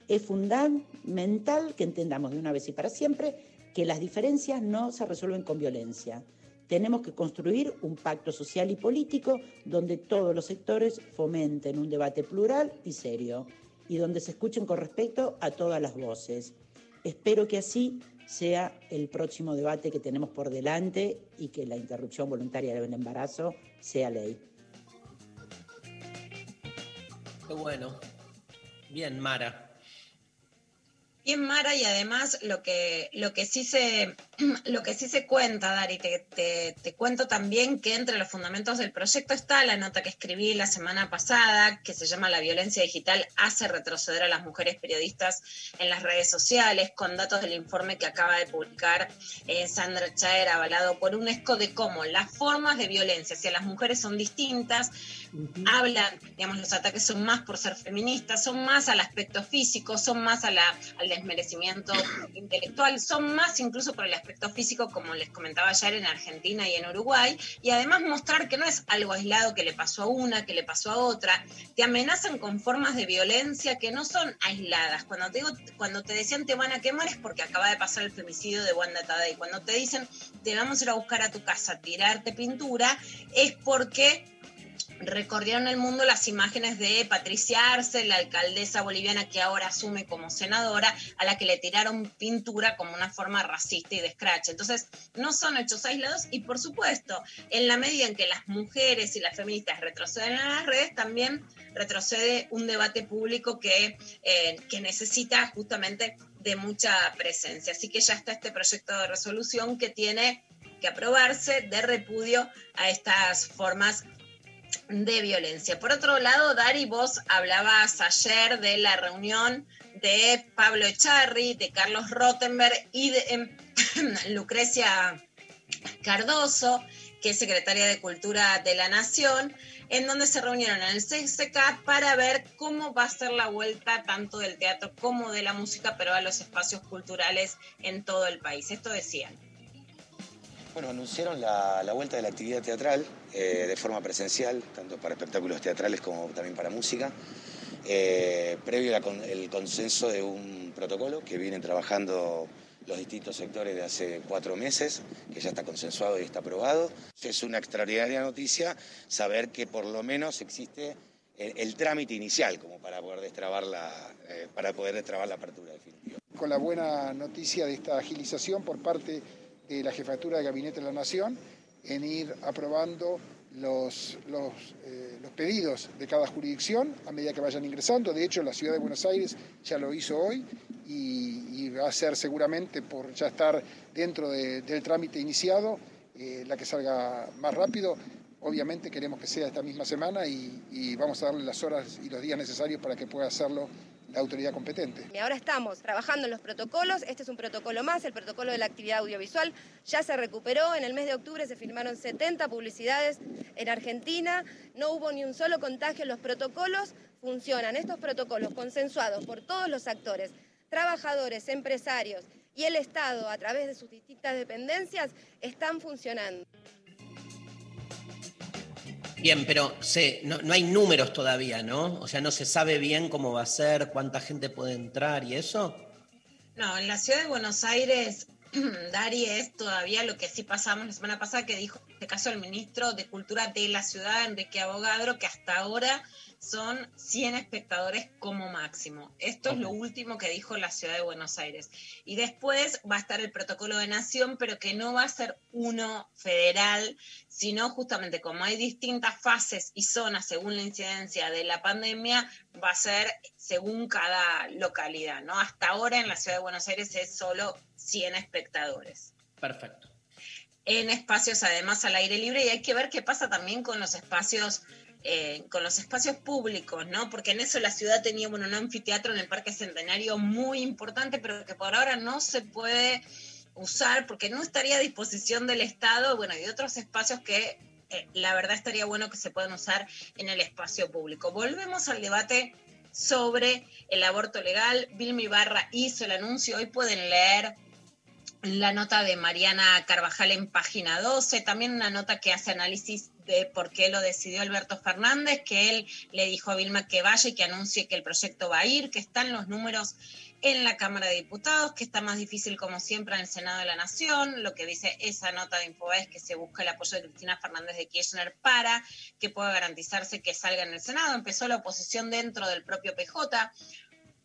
Es fundamental que entendamos de una vez y para siempre que las diferencias no se resuelven con violencia. Tenemos que construir un pacto social y político donde todos los sectores fomenten un debate plural y serio y donde se escuchen con respeto a todas las voces. Espero que así sea el próximo debate que tenemos por delante y que la interrupción voluntaria del embarazo sea ley. Qué bueno. Bien, Mara. Bien, Mara, y además lo que, lo que, sí, se, lo que sí se cuenta, Dari, te, te, te, cuento también que entre los fundamentos del proyecto está la nota que escribí la semana pasada, que se llama La violencia digital hace retroceder a las mujeres periodistas en las redes sociales, con datos del informe que acaba de publicar eh, Sandra Chaer, avalado por UNESCO, de cómo las formas de violencia hacia las mujeres son distintas, uh -huh. hablan, digamos, los ataques son más por ser feministas, son más al aspecto físico, son más a la, al desmerecimiento intelectual, son más incluso por el aspecto físico, como les comentaba ayer en Argentina y en Uruguay, y además mostrar que no es algo aislado que le pasó a una, que le pasó a otra, te amenazan con formas de violencia que no son aisladas. Cuando te digo, cuando te decían te van a quemar es porque acaba de pasar el femicidio de Wanda Tadei. Cuando te dicen te vamos a ir a buscar a tu casa, tirarte pintura, es porque recorrieron el mundo las imágenes de Patricia Arce, la alcaldesa boliviana que ahora asume como senadora, a la que le tiraron pintura como una forma racista y de scratch. Entonces, no son hechos aislados y, por supuesto, en la medida en que las mujeres y las feministas retroceden en las redes, también retrocede un debate público que, eh, que necesita justamente de mucha presencia. Así que ya está este proyecto de resolución que tiene que aprobarse de repudio a estas formas de violencia. Por otro lado, Dari, vos hablabas ayer de la reunión de Pablo Echarri, de Carlos Rottenberg y de em, Lucrecia Cardoso, que es secretaria de Cultura de la Nación, en donde se reunieron en el CCK para ver cómo va a ser la vuelta tanto del teatro como de la música, pero a los espacios culturales en todo el país. Esto decían. Bueno, anunciaron la, la vuelta de la actividad teatral eh, de forma presencial, tanto para espectáculos teatrales como también para música, eh, previo al consenso de un protocolo que vienen trabajando los distintos sectores de hace cuatro meses, que ya está consensuado y está aprobado. Es una extraordinaria noticia saber que por lo menos existe el, trámite inicial como para poder destrabar la, eh, para poder destrabar la apertura definitiva. Con la buena noticia de esta agilización por parte de la Jefatura de Gabinete de la Nación en ir aprobando los, los, eh, los pedidos de cada jurisdicción a medida que vayan ingresando. De hecho, la Ciudad de Buenos Aires ya lo hizo hoy y, va a ser seguramente por ya estar dentro de- del trámite iniciado eh, la que salga más rápido. Obviamente queremos que sea esta misma semana y vamos a darle las horas y los días necesarios para que pueda hacerlo la autoridad competente. Y ahora estamos trabajando en los protocolos. Este es un protocolo más, el protocolo de la actividad audiovisual. Ya se recuperó. En el mes de octubre se firmaron 70 publicidades en Argentina. No hubo ni un solo contagio. Los protocolos funcionan. Estos protocolos consensuados por todos los actores, trabajadores, empresarios y el Estado a través de sus distintas dependencias están funcionando. Bien, pero no, no hay números todavía, ¿no? O sea, no se sabe bien cómo va a ser, cuánta gente puede entrar y eso. No, en la ciudad de Buenos Aires, Dari, es todavía lo que sí pasamos la semana pasada, que dijo, en este caso, el ministro de Cultura de la ciudad, Enrique Abogadro, que hasta ahora son 100 espectadores como máximo. Esto es lo último que dijo la ciudad de Buenos Aires. Y después va a estar el protocolo de nación, pero que no va a ser uno federal, sino justamente como hay distintas fases y zonas según la incidencia de la pandemia, va a ser según cada localidad, ¿no? Hasta ahora en la ciudad de Buenos Aires es solo 100 espectadores Perfecto. en espacios además al aire libre y hay que ver qué pasa también con los espacios eh, con los espacios públicos, ¿no? Porque en eso la ciudad tenía bueno, un anfiteatro en el Parque Centenario muy importante, pero que por ahora no se puede usar porque no estaría a disposición del Estado, bueno, y otros espacios que eh, la verdad estaría bueno que se puedan usar en el espacio público. Volvemos al debate sobre el aborto legal. Vilma Ibarra hizo el anuncio, hoy pueden leer la nota de Mariana Carvajal en página 12, también una nota que hace análisis de por qué lo decidió Alberto Fernández, que él le dijo a Vilma que vaya y que anuncie que el proyecto va a ir, que están los números en la Cámara de Diputados, que está más difícil como siempre en el Senado de la Nación. Lo que dice esa nota de Infoba es que se busca el apoyo de Cristina Fernández de Kirchner para que pueda garantizarse que salga en el Senado. Empezó la oposición dentro del propio PJ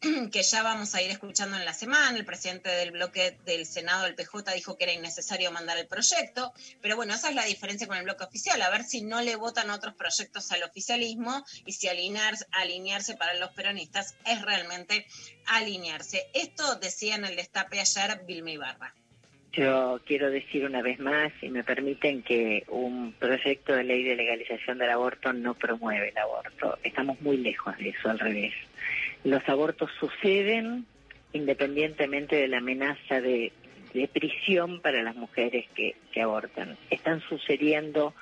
que ya vamos a ir escuchando en la semana. El presidente del bloque del Senado del PJ dijo que era innecesario mandar el proyecto, pero bueno, esa es la diferencia con el bloque oficial, a ver si no le votan otros proyectos al oficialismo y si alinear, alinearse para los peronistas es realmente alinearse. Esto decía en el destape ayer Vilma Ibarra. Yo quiero decir una vez más, si me permiten, que un proyecto de ley de legalización del aborto no promueve el aborto. Estamos muy lejos de eso, al revés. Los abortos suceden independientemente de la amenaza de, de prisión para las mujeres que, que abortan. Están sucediendo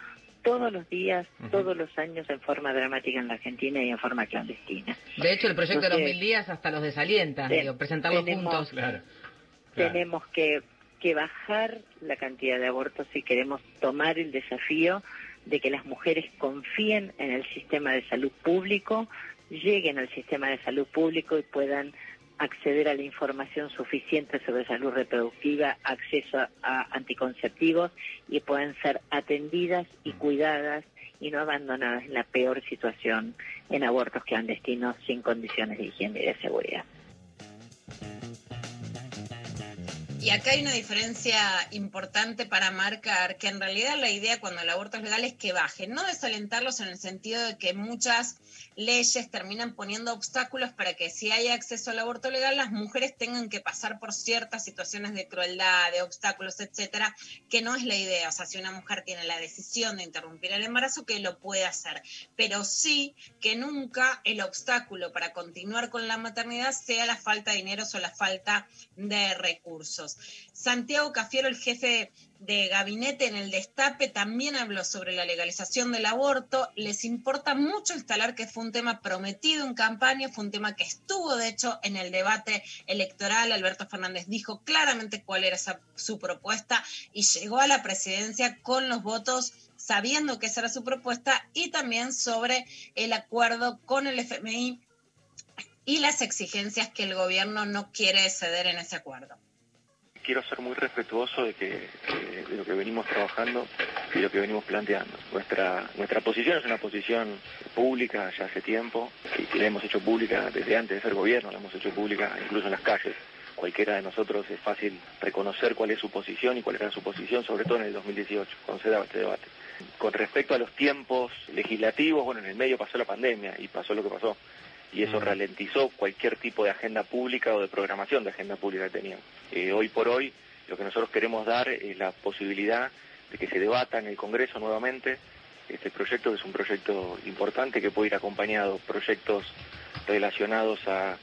todos los días, todos los años en forma dramática en la Argentina y en forma clandestina. De hecho, el proyecto de los mil días hasta los desalienta, te- digo, presentarlos tenemos- juntos. Claro. tenemos que, que bajar la cantidad de abortos si queremos tomar el desafío de que las mujeres confíen en el sistema de salud público, lleguen al sistema de salud público y puedan acceder a la información suficiente sobre salud reproductiva, acceso a, anticonceptivos y puedan ser atendidas y cuidadas y no abandonadas en la peor situación en abortos clandestinos sin condiciones de higiene y de seguridad. Y acá hay una diferencia importante para marcar que en realidad la idea cuando el aborto es legal es que baje, no desalentarlos en el sentido de que muchas leyes terminan poniendo obstáculos para que si hay acceso al aborto legal las mujeres tengan que pasar por ciertas situaciones de crueldad, de obstáculos, etcétera, que no es la idea. O sea, si una mujer tiene la decisión de interrumpir el embarazo, que lo puede hacer, pero sí que nunca el obstáculo para continuar con la maternidad sea la falta de dinero o la falta de recursos. Santiago Cafiero, el jefe de gabinete en el Destape, también habló sobre la legalización del aborto. Les importa mucho instalar que fue un tema prometido en campaña, fue un tema que estuvo, de hecho, en el debate electoral. Alberto Fernández dijo claramente cuál era su propuesta y llegó a la presidencia con los votos sabiendo que esa era su propuesta y también sobre el acuerdo con el FMI y las exigencias que el gobierno no quiere ceder en ese acuerdo. Quiero ser muy respetuoso de, que, eh, de lo que venimos trabajando y lo que venimos planteando. Nuestra, nuestra posición es una posición pública ya hace tiempo y la hemos hecho pública desde antes de ser gobierno, la hemos hecho pública incluso en las calles. Cualquiera de nosotros es fácil reconocer cuál es su posición y cuál era su posición, sobre todo en el 2018, cuando se daba este debate. Con respecto a los tiempos legislativos, bueno, en el medio pasó la pandemia y pasó lo que pasó y eso ralentizó cualquier tipo de agenda pública o de programación de agenda pública que teníamos. Eh, hoy por hoy lo que nosotros queremos dar es la posibilidad de que se debata en el Congreso nuevamente. Este proyecto, que es un proyecto importante que puede ir acompañado proyectos relacionados a,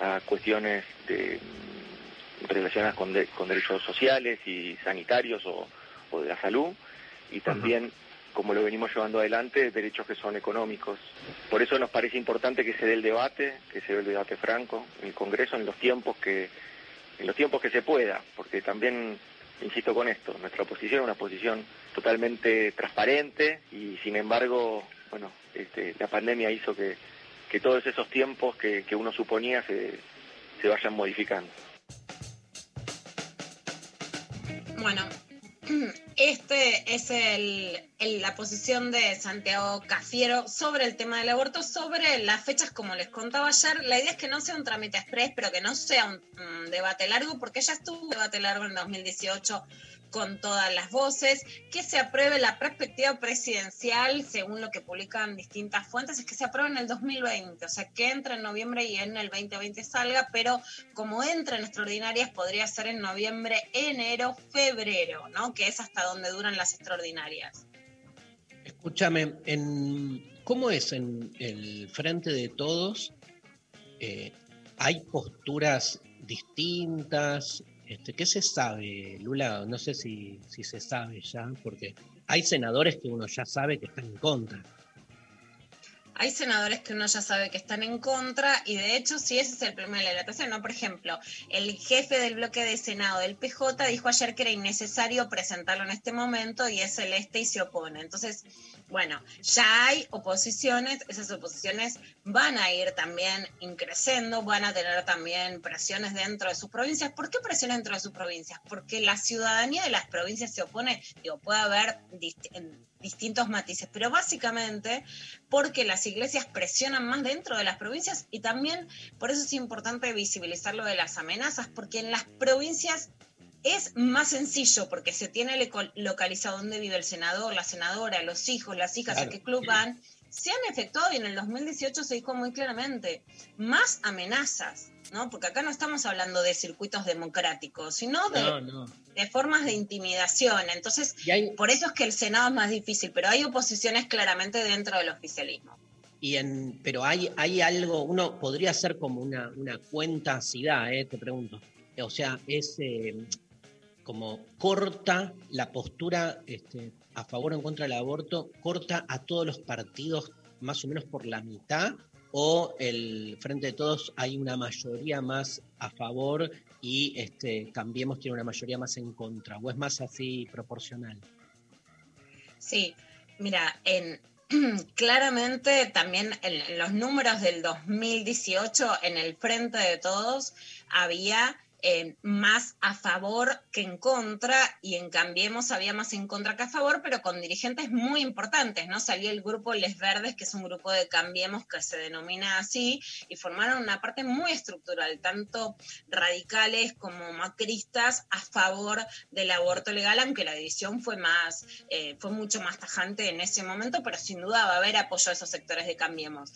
a cuestiones de, mm, relacionadas con, de- con derechos sociales y sanitarios o, o de la salud. Y también como lo venimos llevando adelante, derechos que son económicos. Por eso nos parece importante que se dé el debate, que se dé el debate franco en el Congreso en los tiempos que en los tiempos que se pueda, porque también insisto con esto, nuestra posición es una posición totalmente transparente y sin embargo, bueno, este, la pandemia hizo que, que todos esos tiempos que, que uno suponía se, se vayan modificando. Bueno, este es el, la posición de Santiago Cafiero sobre el tema del aborto, sobre las fechas, como les contaba ayer. La idea es que no sea un trámite express, pero que no sea un, un debate largo, porque ya estuvo un debate largo en 2018 con todas las voces, que se apruebe la perspectiva presidencial, según lo que publican distintas fuentes, es que se apruebe en el 2020, o sea, que entre en noviembre y en el 2020 salga, pero como entra en extraordinarias podría ser en noviembre, enero, febrero, ¿no? Que es hasta donde duran las extraordinarias. Escúchame, en, ¿cómo es en el frente de todos? Eh, ¿Hay posturas distintas? Este, ¿Qué se sabe, Lula? No sé si, si se sabe ya, porque hay senadores que uno ya sabe que están en contra. Hay senadores que uno ya sabe que están en contra y de hecho sí ese es el problema de la dilatación, ¿no? Por ejemplo, el jefe del bloque de Senado del PJ dijo ayer que era innecesario presentarlo en este momento y es celeste y se opone. Entonces, bueno, ya hay oposiciones, esas oposiciones van a ir también increciendo, van a tener también presiones dentro de sus provincias. ¿Por qué presiones dentro de sus provincias? Porque la ciudadanía de las provincias se opone, digo, puede haber distintos matices, pero básicamente porque las iglesias presionan más dentro de las provincias y también por eso es importante visibilizar lo de las amenazas, porque en las provincias es más sencillo porque se tiene localizado dónde vive el senador, la senadora, los hijos, las hijas, a qué club van. Se han efectuado y en el 2018 se dijo muy claramente, más amenazas, ¿no? Porque acá no estamos hablando de circuitos democráticos, sino de, No, no. de formas de intimidación. Entonces, por eso es que el Senado es más difícil, pero hay oposiciones claramente dentro del oficialismo. Y en, pero hay, hay algo, uno podría hacer como una, una cuenta eh, te pregunto. O sea, es eh, como corta la postura este, a favor o en contra del aborto, corta a todos los partidos más o menos por la mitad, o el Frente de Todos hay una mayoría más a favor y este, Cambiemos tiene una mayoría más en contra, o es más así proporcional. Sí, mira, en, claramente también en los números del 2018, en el frente de todos, había más a favor que en contra, y en Cambiemos había más en contra que a favor, pero con dirigentes muy importantes, ¿no? Salió el grupo Les Verdes, que es un grupo de Cambiemos que se denomina así, y formaron una parte muy estructural, tanto radicales como macristas, a favor del aborto legal, aunque la división fue más, eh, fue mucho más tajante en ese momento, pero sin duda va a haber apoyo a esos sectores de Cambiemos.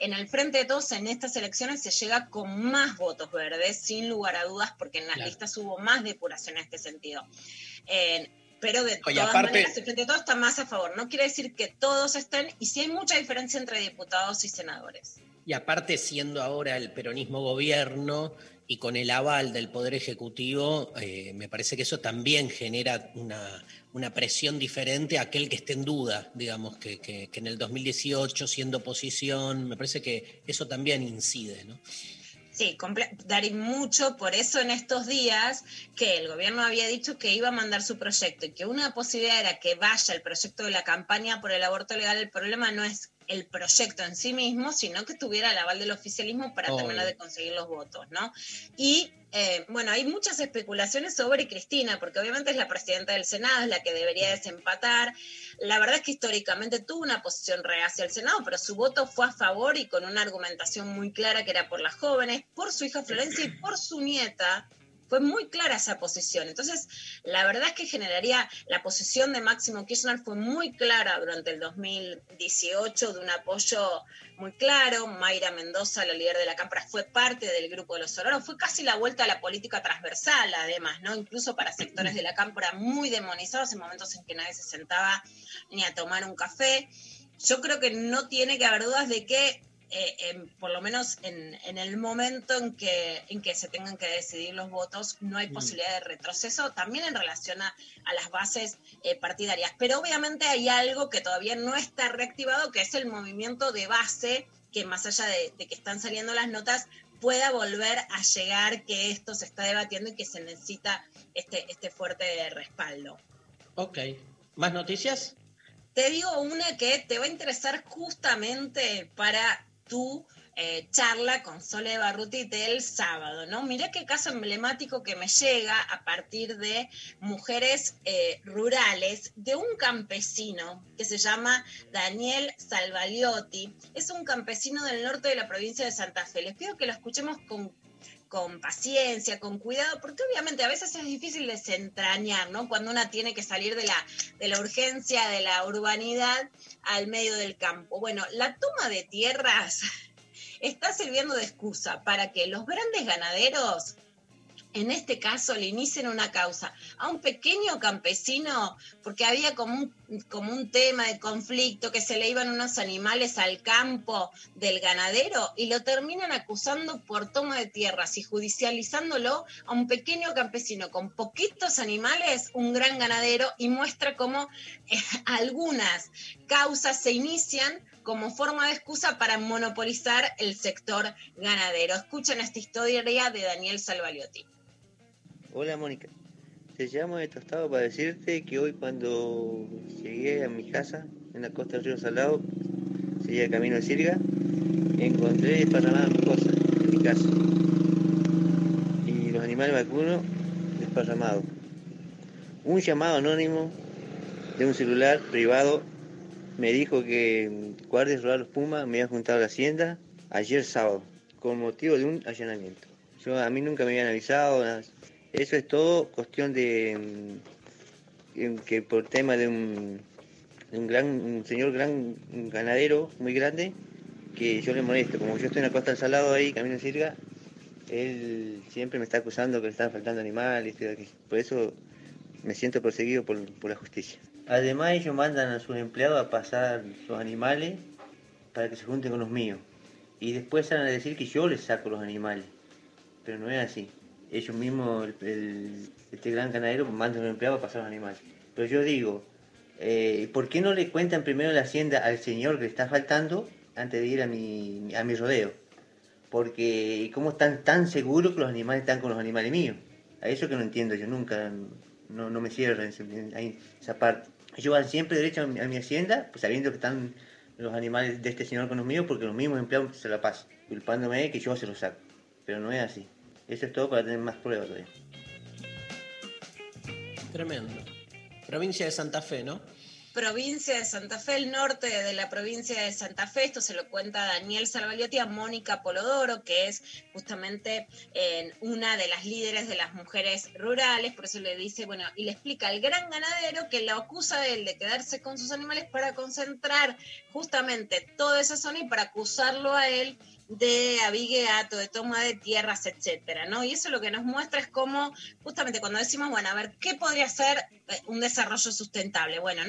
En el Frente de Todos, en estas elecciones, se llega con más votos verdes, sin lugar a dudas, porque en las Claro. listas hubo más depuración en este sentido. Eh, pero de Oye, todas aparte- maneras, el Frente de Todos está más a favor. No quiere decir que todos estén, y sí hay mucha diferencia entre diputados y senadores. Y aparte, siendo ahora el peronismo gobierno y con el aval del Poder Ejecutivo, eh, me parece que eso también genera una, una presión diferente a aquel que esté en duda, digamos, que, que- en el 2018, siendo oposición, me parece que eso también incide, ¿no? Sí, Dari, mucho por eso en estos días que el gobierno había dicho que iba a mandar su proyecto y que una posibilidad era que vaya el proyecto de la campaña por el aborto legal. El problema no es el proyecto en sí mismo, sino que tuviera el aval del oficialismo para Obvio. terminar de conseguir los votos, ¿no? Y eh, bueno, hay muchas especulaciones sobre Cristina, porque obviamente es la presidenta del Senado, es la que debería desempatar. La verdad es que históricamente tuvo una posición reacia al Senado, pero su voto fue a favor y con una argumentación muy clara que era por las jóvenes, por su hija Florencia y por su nieta. Fue muy clara esa posición. Entonces, la verdad es que generaría la posición de Máximo Kirchner fue muy clara durante el 2018 de un apoyo muy claro. Mayra Mendoza, la líder de la Cámara, fue parte del grupo de los Sororos. Fue casi la vuelta a la política transversal, además, ¿no? Incluso para sectores de la Cámara muy demonizados en momentos en que nadie se sentaba ni a tomar un café. Yo creo que no tiene que haber dudas de que eh, en- por lo menos en, en el momento en que, en que se tengan que decidir los votos, no hay Mm. posibilidad de retroceso, también en relación a, a las bases eh, partidarias. Pero obviamente hay algo que todavía no está reactivado, que es el movimiento de base, que más allá de, de que están saliendo las notas, pueda volver a llegar, que esto se está debatiendo y que se necesita este, este fuerte respaldo. Ok. ¿Más noticias? Te digo una que te va a interesar justamente para tu eh, charla con Sole Barruti del sábado, ¿no? Mirá qué caso emblemático que me llega a partir de mujeres eh, rurales, de un campesino que se llama Daniel Salvaliotti. Es un campesino del norte de la provincia de Santa Fe. Les pido que lo escuchemos con con paciencia, con cuidado, porque obviamente a veces es difícil desentrañar, ¿no? Cuando una tiene que salir de la, de la urgencia, de la urbanidad al medio del campo. Bueno, la toma de tierras está sirviendo de excusa para que los grandes ganaderos, en este caso, le inicien una causa a un pequeño campesino, porque había como un, como un tema de conflicto, que se le iban unos animales al campo del ganadero y lo terminan acusando por toma de tierras y judicializándolo a un pequeño campesino con poquitos animales, un gran ganadero, y muestra cómo eh, algunas causas se inician como forma de excusa para monopolizar el sector ganadero. Escuchen esta historia de Daniel Salvaliotti. Hola Mónica, te llamo de Tostado para decirte que hoy cuando llegué a mi casa en la costa del río Salado, seguía camino de Sirga, encontré desparramadas cosas en mi casa y los animales vacunos desparramados. Un llamado anónimo de un celular privado me dijo que guardias rurales Puma me habían juntado a la hacienda ayer sábado con motivo de un allanamiento. Yo a mí nunca me habían avisado. Eso es todo cuestión de mm, que por tema de un, gran señor gran ganadero muy grande que yo le molesto. Como yo estoy en la costa del Salado ahí, camino de Sirga, él siempre me está acusando que le están faltando animales. Por eso me siento perseguido por, por la justicia. Además ellos mandan a sus empleados a pasar sus animales para que se junten con los míos. Y después salen a decir que yo les saco los animales. Pero no es así. Ellos mismos, el- el- este gran ganadero, mandan a los empleados a pasar los animales. Pero yo digo, eh, ¿por qué no le cuentan primero la hacienda al señor que le está faltando antes de ir a mi, a mi rodeo? Porque ¿cómo están tan seguros que los animales están con los animales míos? A eso que no entiendo yo nunca, no, no me cierra ese- ahí esa parte. Ellos van siempre derecho a mi, a mi hacienda, pues sabiendo que están los animales de este señor con los míos, porque los mismos empleados se la pasan, culpándome de que yo se los saco. Pero no es así. Eso es todo para tener más pruebas todavía. Tremendo. Provincia de Santa Fe, ¿no? provincia de Santa Fe, el norte de la provincia de Santa Fe. Esto se lo cuenta Daniel Salvaliotti a Mónica Polodoro, que es justamente eh, una de las líderes de las mujeres rurales. Por eso le dice, bueno, y le explica al gran ganadero que la acusa de él de quedarse con sus animales para concentrar justamente toda esa zona y para acusarlo a él de abigueato, de toma de tierras, etcétera, ¿no? Y eso lo que nos muestra es cómo, justamente cuando decimos, bueno, a ver, ¿qué podría ser eh, un desarrollo sustentable? Bueno,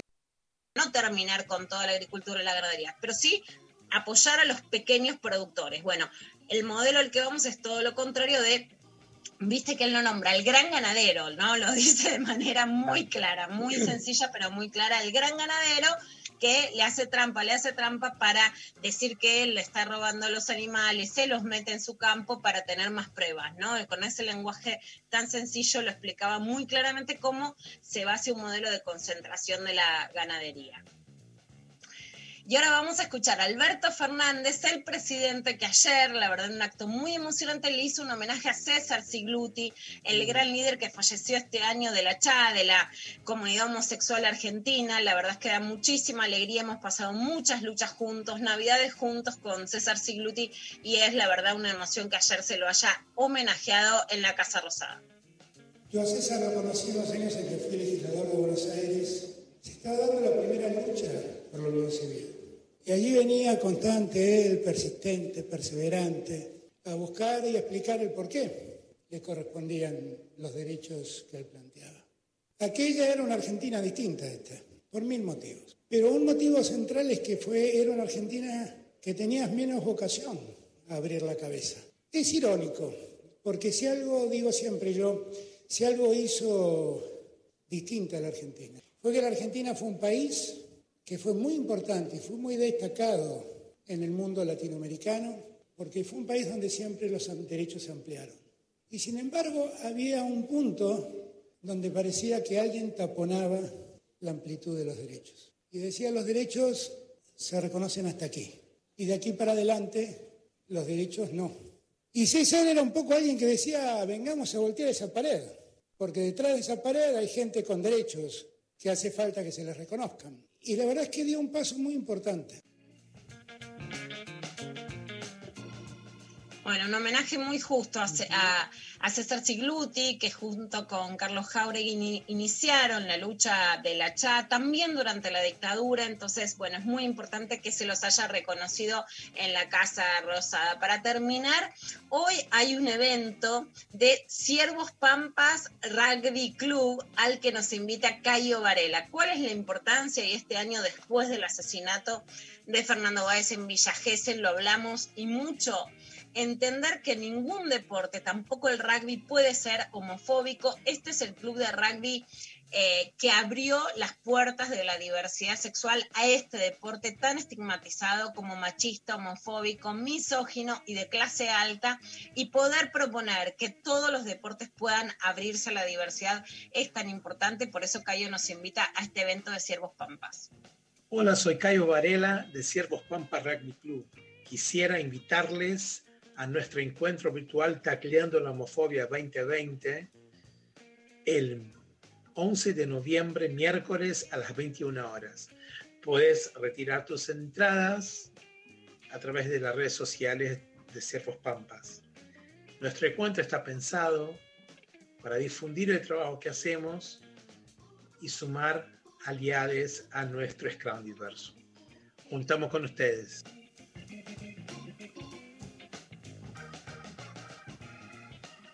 no terminar con toda la agricultura y la ganadería, pero sí apoyar a los pequeños productores. Bueno, el modelo al que vamos es todo lo contrario de, viste que él lo nombra, el gran ganadero, ¿no? Lo dice de manera muy clara, muy sencilla, pero muy clara, el gran ganadero que le hace trampa, le hace trampa para decir que él le está robando los animales, se los mete en su campo para tener más pruebas, ¿no? Y con ese lenguaje tan sencillo lo explicaba muy claramente cómo se hacia un modelo de concentración de la ganadería. Y ahora vamos a escuchar a Alberto Fernández, el presidente que ayer, la verdad, en un acto muy emocionante, le hizo un homenaje a César Sigluti, el gran líder que falleció este año de la CHA, de la comunidad homosexual argentina. La verdad es que da muchísima alegría, hemos pasado muchas luchas juntos, navidades juntos con César Sigluti, y es la verdad una emoción que ayer se lo haya homenajeado en la Casa Rosada. Yo a César lo conocí dos años en que fui legislador de Buenos Aires. Se estaba dando la primera lucha por la Unión Civil. Y allí venía constante él, persistente, perseverante, a buscar y explicar el por qué le correspondían los derechos que él planteaba. Aquella era una Argentina distinta a esta, por mil motivos. Pero un motivo central es que fue, era una Argentina que tenía menos vocación a abrir la cabeza. Es irónico, porque si algo, digo siempre yo, si algo hizo distinta la Argentina, fue que la Argentina fue un país que fue muy importante fue muy destacado en el mundo latinoamericano, porque fue un país donde siempre los derechos se ampliaron. Y sin embargo, había un punto donde parecía que alguien taponaba la amplitud de los derechos. Y decía, los derechos se reconocen hasta aquí. Y de aquí para adelante, los derechos no. Y César era un poco alguien que decía, vengamos a voltear esa pared, porque detrás de esa pared hay gente con derechos que hace falta que se les reconozcan. Y la verdad es que dio un paso muy importante. Bueno, un homenaje muy justo a, a, a César Sigluti, que junto con Carlos Jauregui in, iniciaron la lucha de la CHA también durante la dictadura. Entonces, bueno, es muy importante que se los haya reconocido en la Casa Rosada. Para terminar, hoy hay un evento de Ciervos Pampas Rugby Club al que nos invita Cayo Varela. ¿Cuál es la importancia? Y este año, después del asesinato de Fernando Báez en Villa lo hablamos y mucho entender que ningún deporte, tampoco el rugby, puede ser homofóbico. Este es el club de rugby eh, que abrió las puertas de la diversidad sexual a este deporte tan estigmatizado como machista, homofóbico, misógino y de clase alta, y poder proponer que todos los deportes puedan abrirse a la diversidad es tan importante. Por eso Cayo nos invita a este evento de Ciervos Pampas. Hola, soy Cayo Varela de Ciervos Pampas Rugby Club. Quisiera invitarles a nuestro encuentro virtual Tacleando la Homofobia 2020 el 11 de noviembre, miércoles a las 21 horas. Puedes retirar tus entradas a través de las redes sociales de Cervos Pampas. Nuestro encuentro está pensado para difundir el trabajo que hacemos y sumar aliados a nuestro Scrum diverso. Juntamos con ustedes.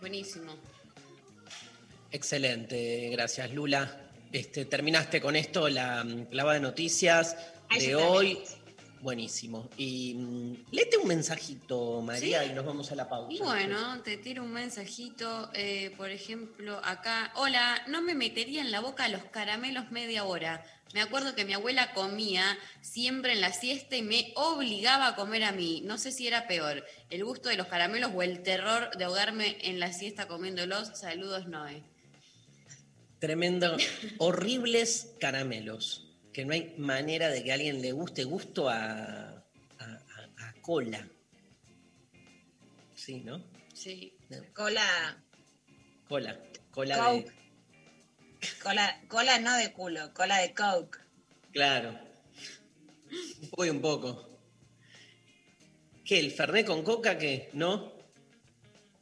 Buenísimo. Excelente, gracias Lula. Este, terminaste con esto la mm, clava de noticias Ahí de hoy. Buenísimo. Y mm, léete un mensajito, María, Sí. y nos vamos a la pausa. Bueno, te tiro un mensajito, eh, por ejemplo, acá. Hola, no me metería en la boca los caramelos media hora. Me acuerdo que mi abuela comía siempre en la siesta y me obligaba a comer a mí. No sé si era peor, el gusto de los caramelos o el terror de ahogarme en la siesta comiéndolos. Saludos, Noé. Tremendo. Horribles caramelos. Que no hay manera de que a alguien le guste gusto a, cola. Sí, ¿no? Sí. Cola. Cola. Cola de Cola, cola no de culo, cola de coke. Claro. Voy un poco. ¿Qué? ¿El Fernet con coca qué? ¿No?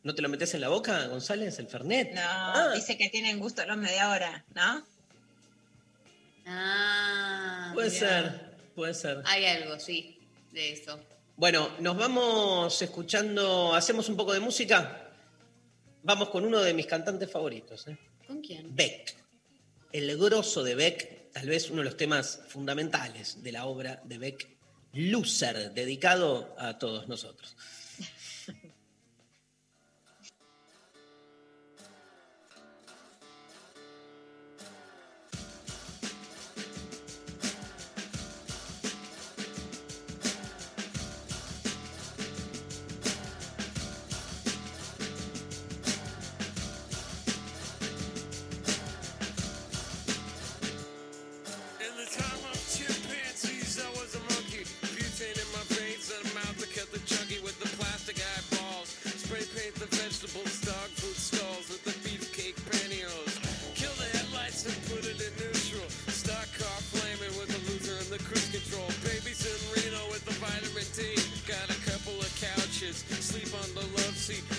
¿No te lo metes en la boca, González, el Fernet? No, ah. dice que tienen gusto los media hora, ¿no? Ah. Puede ser, puede ser. Hay algo, sí, de eso. Bueno, nos vamos escuchando, hacemos un poco de música. Vamos con uno de mis cantantes favoritos. ¿eh? ¿Con quién? Beck el grosso de Beck, tal vez uno de los temas fundamentales de la obra de Beck, Loser, dedicado a todos nosotros. sleep on the love seat.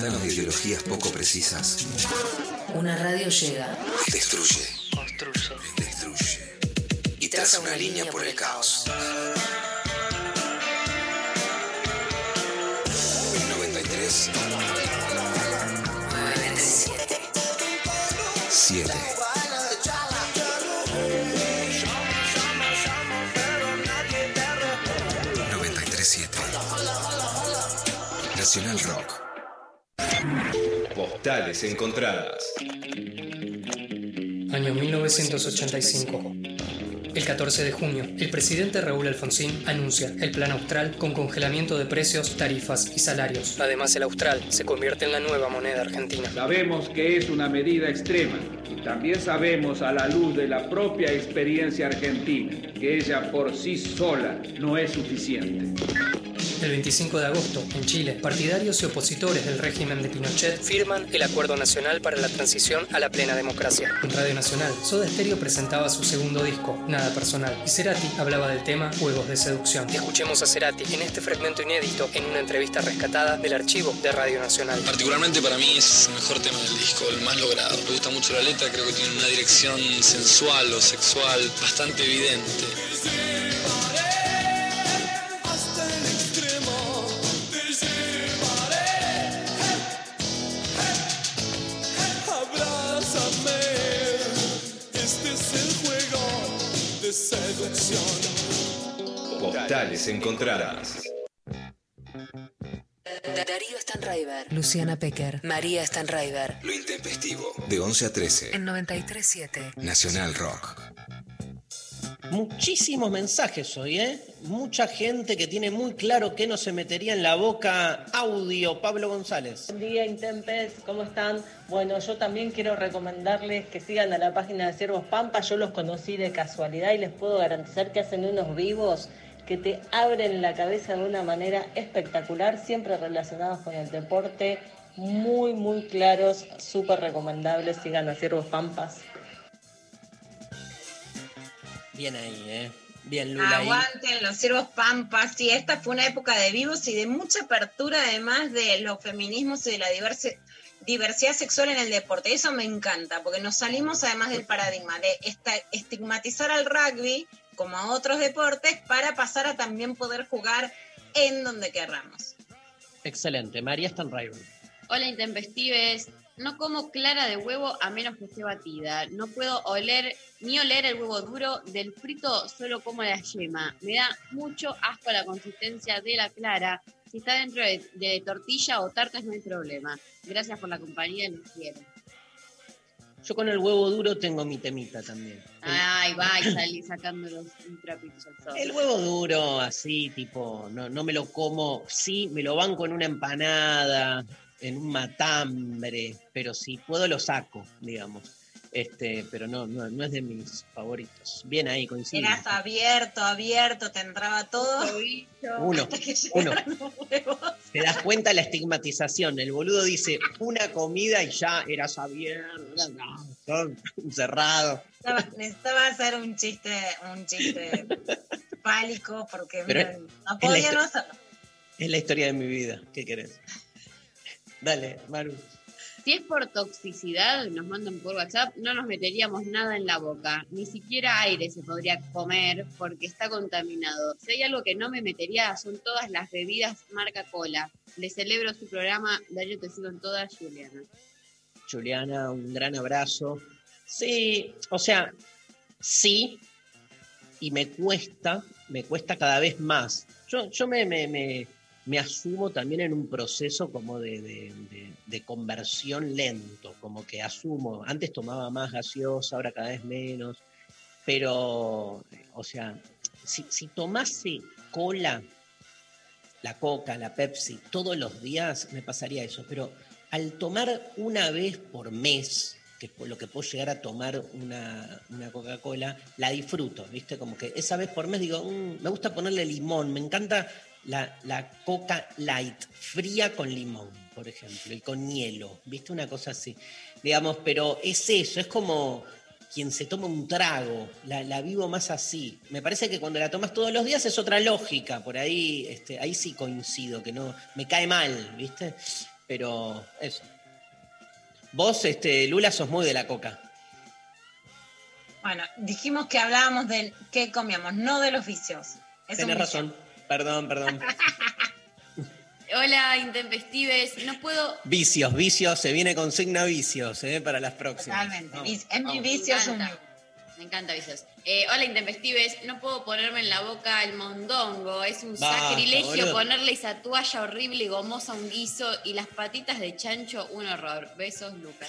Contanos de ideologías poco precisas. Una radio llega. Destruye. Construye. Destruye. Y traza una línea Postales encontradas. Año 1985. El 14 de junio, el presidente Raúl Alfonsín anuncia el Plan Austral con congelamiento de precios, tarifas y salarios. Además, el Austral se convierte en la nueva moneda argentina. Sabemos que es una medida extrema y también sabemos a la luz de la propia experiencia argentina que ella por sí sola no es suficiente. El 25 de agosto, en Chile, partidarios y opositores del régimen de Pinochet firman el Acuerdo Nacional para la Transición a la Plena Democracia. En Radio Nacional, Soda Stereo presentaba su segundo disco, Nada Personal, y Cerati hablaba del tema Juegos de Seducción. Escuchemos a Cerati en este fragmento inédito en una entrevista rescatada del archivo de Radio Nacional. Particularmente para mí es el mejor tema del disco, el más logrado. Me gusta mucho la letra, creo que tiene una dirección sensual o sexual bastante evidente. Seducción. Postales encontradas. Darío Stanraiver, Luciana Pecker, María Stanraiver. Lo intempestivo. De 11 a 13. En 93.7. Nacional Rock. Muchísimos mensajes hoy, ¿eh? Mucha gente que tiene muy claro que no se metería en la boca. Audio, Pablo González. Buen día, Intempes, ¿cómo están? Bueno, yo también quiero recomendarles que sigan a la página de Ciervos Pampa. Yo los conocí de casualidad y les puedo garantizar que hacen unos vivos que te abren la cabeza de una manera espectacular, siempre relacionados con el deporte, muy, muy claros, súper recomendables. Sigan a Ciervos Pampas. Bien ahí, ¿eh? Bien, Lula. ahí. Aguanten los ciervos pampas. Sí, esta fue una época de vivos y de mucha apertura, además de los feminismos y de la diversi- diversidad sexual en el deporte. Eso me encanta, porque nos salimos además del paradigma de estigmatizar al rugby como a otros deportes para pasar a también poder jugar en donde querramos. Excelente. María Stanraiver. Hola, intempestives. No como clara de huevo a menos que esté batida. No puedo oler ni oler el huevo duro. Del frito solo como la yema. Me da mucho asco la consistencia de la clara. Si está dentro de, de tortilla o tartas no hay problema. Gracias por la compañía los quiero. Yo con el huevo duro tengo mi temita también. Ay, va y salí sacando los trapitos al sol. El huevo duro, así, tipo, no, no me lo como, sí, me lo banco en una empanada, en un matambre, pero si puedo lo saco, digamos. Este, pero no, no, no es de mis favoritos. Bien ahí, coincido. Eras abierto, abierto, te entraba todo. Uno, uno. Te das cuenta la estigmatización. El boludo dice una comida y ya eras abierto, cerrado. Necesitaba, necesitaba hacer un chiste, un chiste pálico porque Pero no, podía histo- no hacerlo. Es la historia de mi vida. ¿Qué querés? Dale, Maru. Si es por toxicidad, nos mandan por WhatsApp, no nos meteríamos nada en la boca. Ni siquiera aire se podría comer porque está contaminado. Si hay algo que no me metería, son todas las bebidas marca cola. Le celebro su programa. Darío, te sigo en todas, Juliana. Juliana, un gran abrazo. Sí, o sea, sí, y me cuesta, me cuesta cada vez más. Yo, yo me, me, me- me asumo también en un proceso como de, de- conversión lento, como que asumo, antes tomaba más gaseosa, ahora cada vez menos, pero, o sea, si, si tomase cola, la coca, la Pepsi, todos los días me pasaría eso, pero al tomar una vez por mes, que es lo que puedo llegar a tomar una, una Coca-Cola, la disfruto, ¿viste? Como que esa vez por mes digo, "Mm, me gusta ponerle limón, me encanta la, la Coca Light, fría con limón, por ejemplo, y con hielo, ¿viste? Una cosa así. Digamos, pero es eso, es como quien se toma un trago, la, la vivo más así. Me parece que cuando la tomas todos los días es otra lógica, por ahí, este, ahí sí coincido, que no, me cae mal, ¿viste? Pero eso. Vos, este, Lula, sos muy de la coca. Bueno, dijimos que hablábamos de qué comíamos, no de los vicios. Es Tenés vicio. Perdón, perdón. Hola, intempestives. No puedo. Vicios, vicios, se viene con signo vicios, ¿eh? Para las próximas. Totalmente. Vamos, Es mi vicio, es un Me encanta. Me encanta Vicios. Eh, hola, Intempestives. No puedo ponerme en la boca el mondongo. Es un Basta, sacrilegio boludo. ponerle esa toalla horrible y gomosa a un guiso y las patitas de chancho, un horror. Besos, Lucas.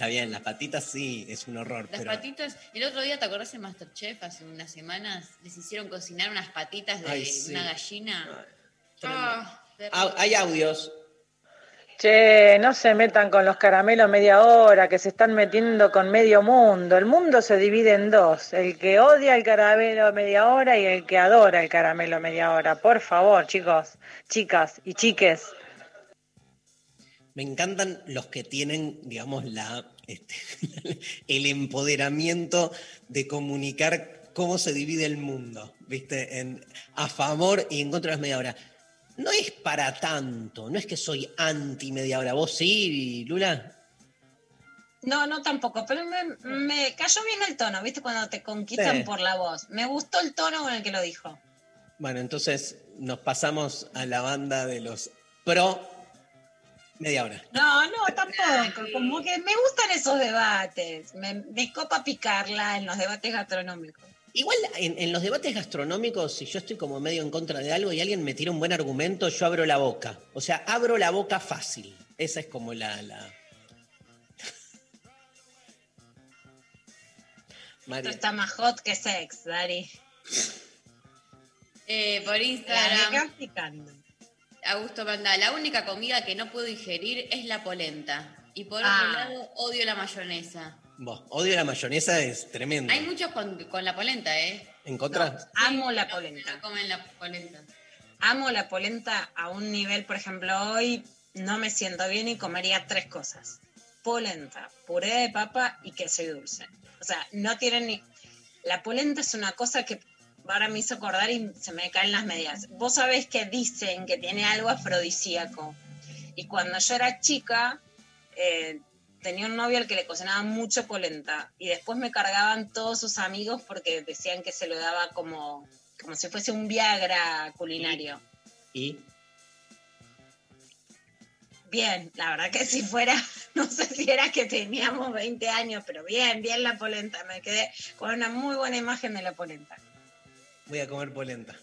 Está bien, las patitas sí, es un horror, Las pero. patitas, el otro día, ¿te acordás en Masterchef? Hace unas semanas les hicieron cocinar unas patitas de Ay, sí. una gallina. Ah, Ah, hay audios. Che, no se metan con los caramelos media hora, que se están metiendo con medio mundo. El mundo se divide en dos, el que odia el caramelo media hora y el que adora el caramelo media hora. Por favor, chicos, chicas y chiques. Me encantan los que tienen, digamos, la, este, el empoderamiento de comunicar cómo se divide el mundo, ¿viste? En, a favor y en contra de las media hora. No es para tanto, no es que soy anti media hora. ¿Vos sí, Lula? No, no tampoco, pero me, me cayó bien el tono, ¿viste? Cuando te conquistan Sí. por la voz. Me gustó el tono con el que lo dijo. Bueno, entonces nos pasamos a la banda de los pro media hora. No, no, tampoco. Como que me gustan esos debates. Me, me copa picarla en los debates gastronómicos. Igual en, en los debates gastronómicos, si yo estoy como medio en contra de algo y alguien me tira un buen argumento, yo abro la boca. O sea, abro la boca fácil. Esa es como la. la... Esto está más hot que sex, Dari. Eh, por Instagram. Augusto manda, la única comida que no puedo ingerir es la polenta. Y por Ah. otro lado, odio la mayonesa. Vos, odio la mayonesa, es tremendo. Hay muchos con, con la polenta, ¿eh? ¿En contra? Amo la polenta. No comen la polenta. Amo la polenta a un nivel, por ejemplo, hoy no me siento bien y comería tres cosas. Polenta, puré de papa y queso y dulce. O sea, no tienen ni... La polenta es una cosa que ahora me hizo acordar y se me caen las medias. Vos sabés que dicen que tiene algo afrodisíaco. Y cuando yo era chica, eh, tenía un novio al que le cocinaba mucho polenta. Y después me cargaban todos sus amigos porque decían que se lo daba como, como si fuese un Viagra culinario. Y Bien, la verdad que si fuera, no sé si era que teníamos 20 años, pero bien, bien la polenta. Me quedé con una muy buena imagen de la polenta. Voy a comer polenta.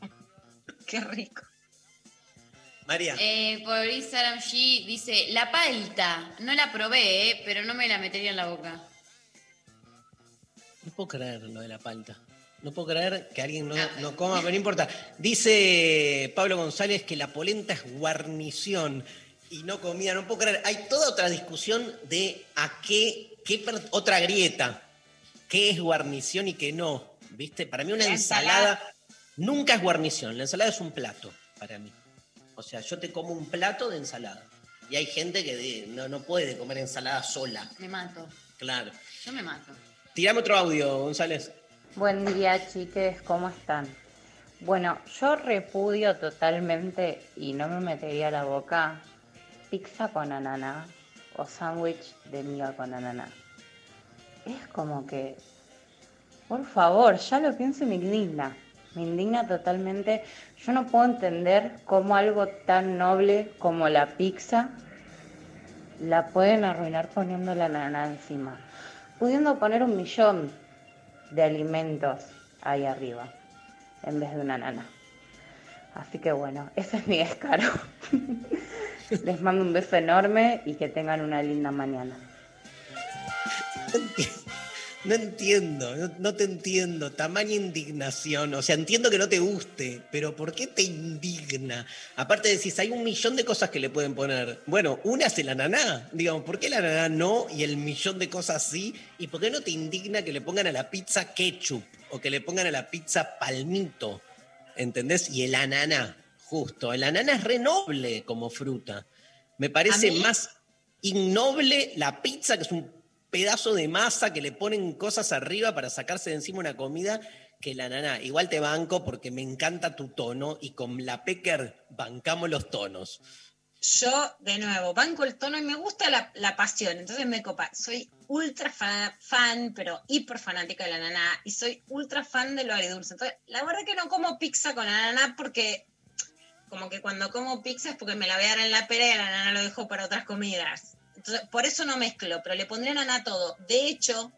Qué rico. María. Eh, por Instagram G dice, la palta, no la probé, eh, pero no me la metería en la boca. No puedo creer lo de la palta. No puedo creer que alguien no, no coma, pero no importa. Dice Pablo González que la polenta es guarnición y no comida. No puedo creer. Hay toda otra discusión de a qué, qué otra grieta. ¿Qué es guarnición y qué no? ¿Viste? Para mí una La ensalada, ensalada. nunca es guarnición. La ensalada es un plato para mí. O sea, yo te como un plato de ensalada. Y hay gente que de- no, no puede comer ensalada sola. Me mato. Claro. Yo me mato. Tirame otro audio, González. Buen día, chiques, ¿cómo están? Bueno, yo repudio totalmente y no me metería a la boca pizza con ananá o sándwich de miga con ananá. Es como que, por favor, ya lo pienso y me indigna. Me indigna totalmente. Yo no puedo entender cómo algo tan noble como la pizza la pueden arruinar poniendo la ananá encima. Pudiendo poner un millón de alimentos ahí arriba en vez de una nana. Así que bueno, ese es mi descaro. Les mando un beso enorme y que tengan una linda mañana. No entiendo, no, no te entiendo. Tamaña indignación. O sea, entiendo que no te guste, pero ¿por qué te indigna? Aparte decís, hay un millón de cosas que le pueden poner. Bueno, una es el ananá. Digamos, ¿por qué el ananá no y el millón de cosas sí? ¿Y por qué no te indigna que le pongan a la pizza ketchup o que le pongan a la pizza palmito? ¿Entendés? Y el ananá, justo. El ananá es re noble como fruta. Me parece más innoble la pizza, que es un pedazo de masa que le ponen cosas arriba para sacarse de encima una comida, que la nana. Igual te banco porque me encanta tu tono y con la Pecker bancamos los tonos. Yo, de nuevo, banco el tono y me gusta la, la pasión, entonces me copa. Soy ultra fa- fan, pero hiper fanática de la naná, y soy ultra fan de lo agridulce. Entonces, la verdad que no como pizza con ananá porque, como que cuando como pizza es porque me la voy a dar en la pera y la ananá lo dejo para otras comidas. Por eso no mezclo, pero le pondré ananá a todo. De hecho,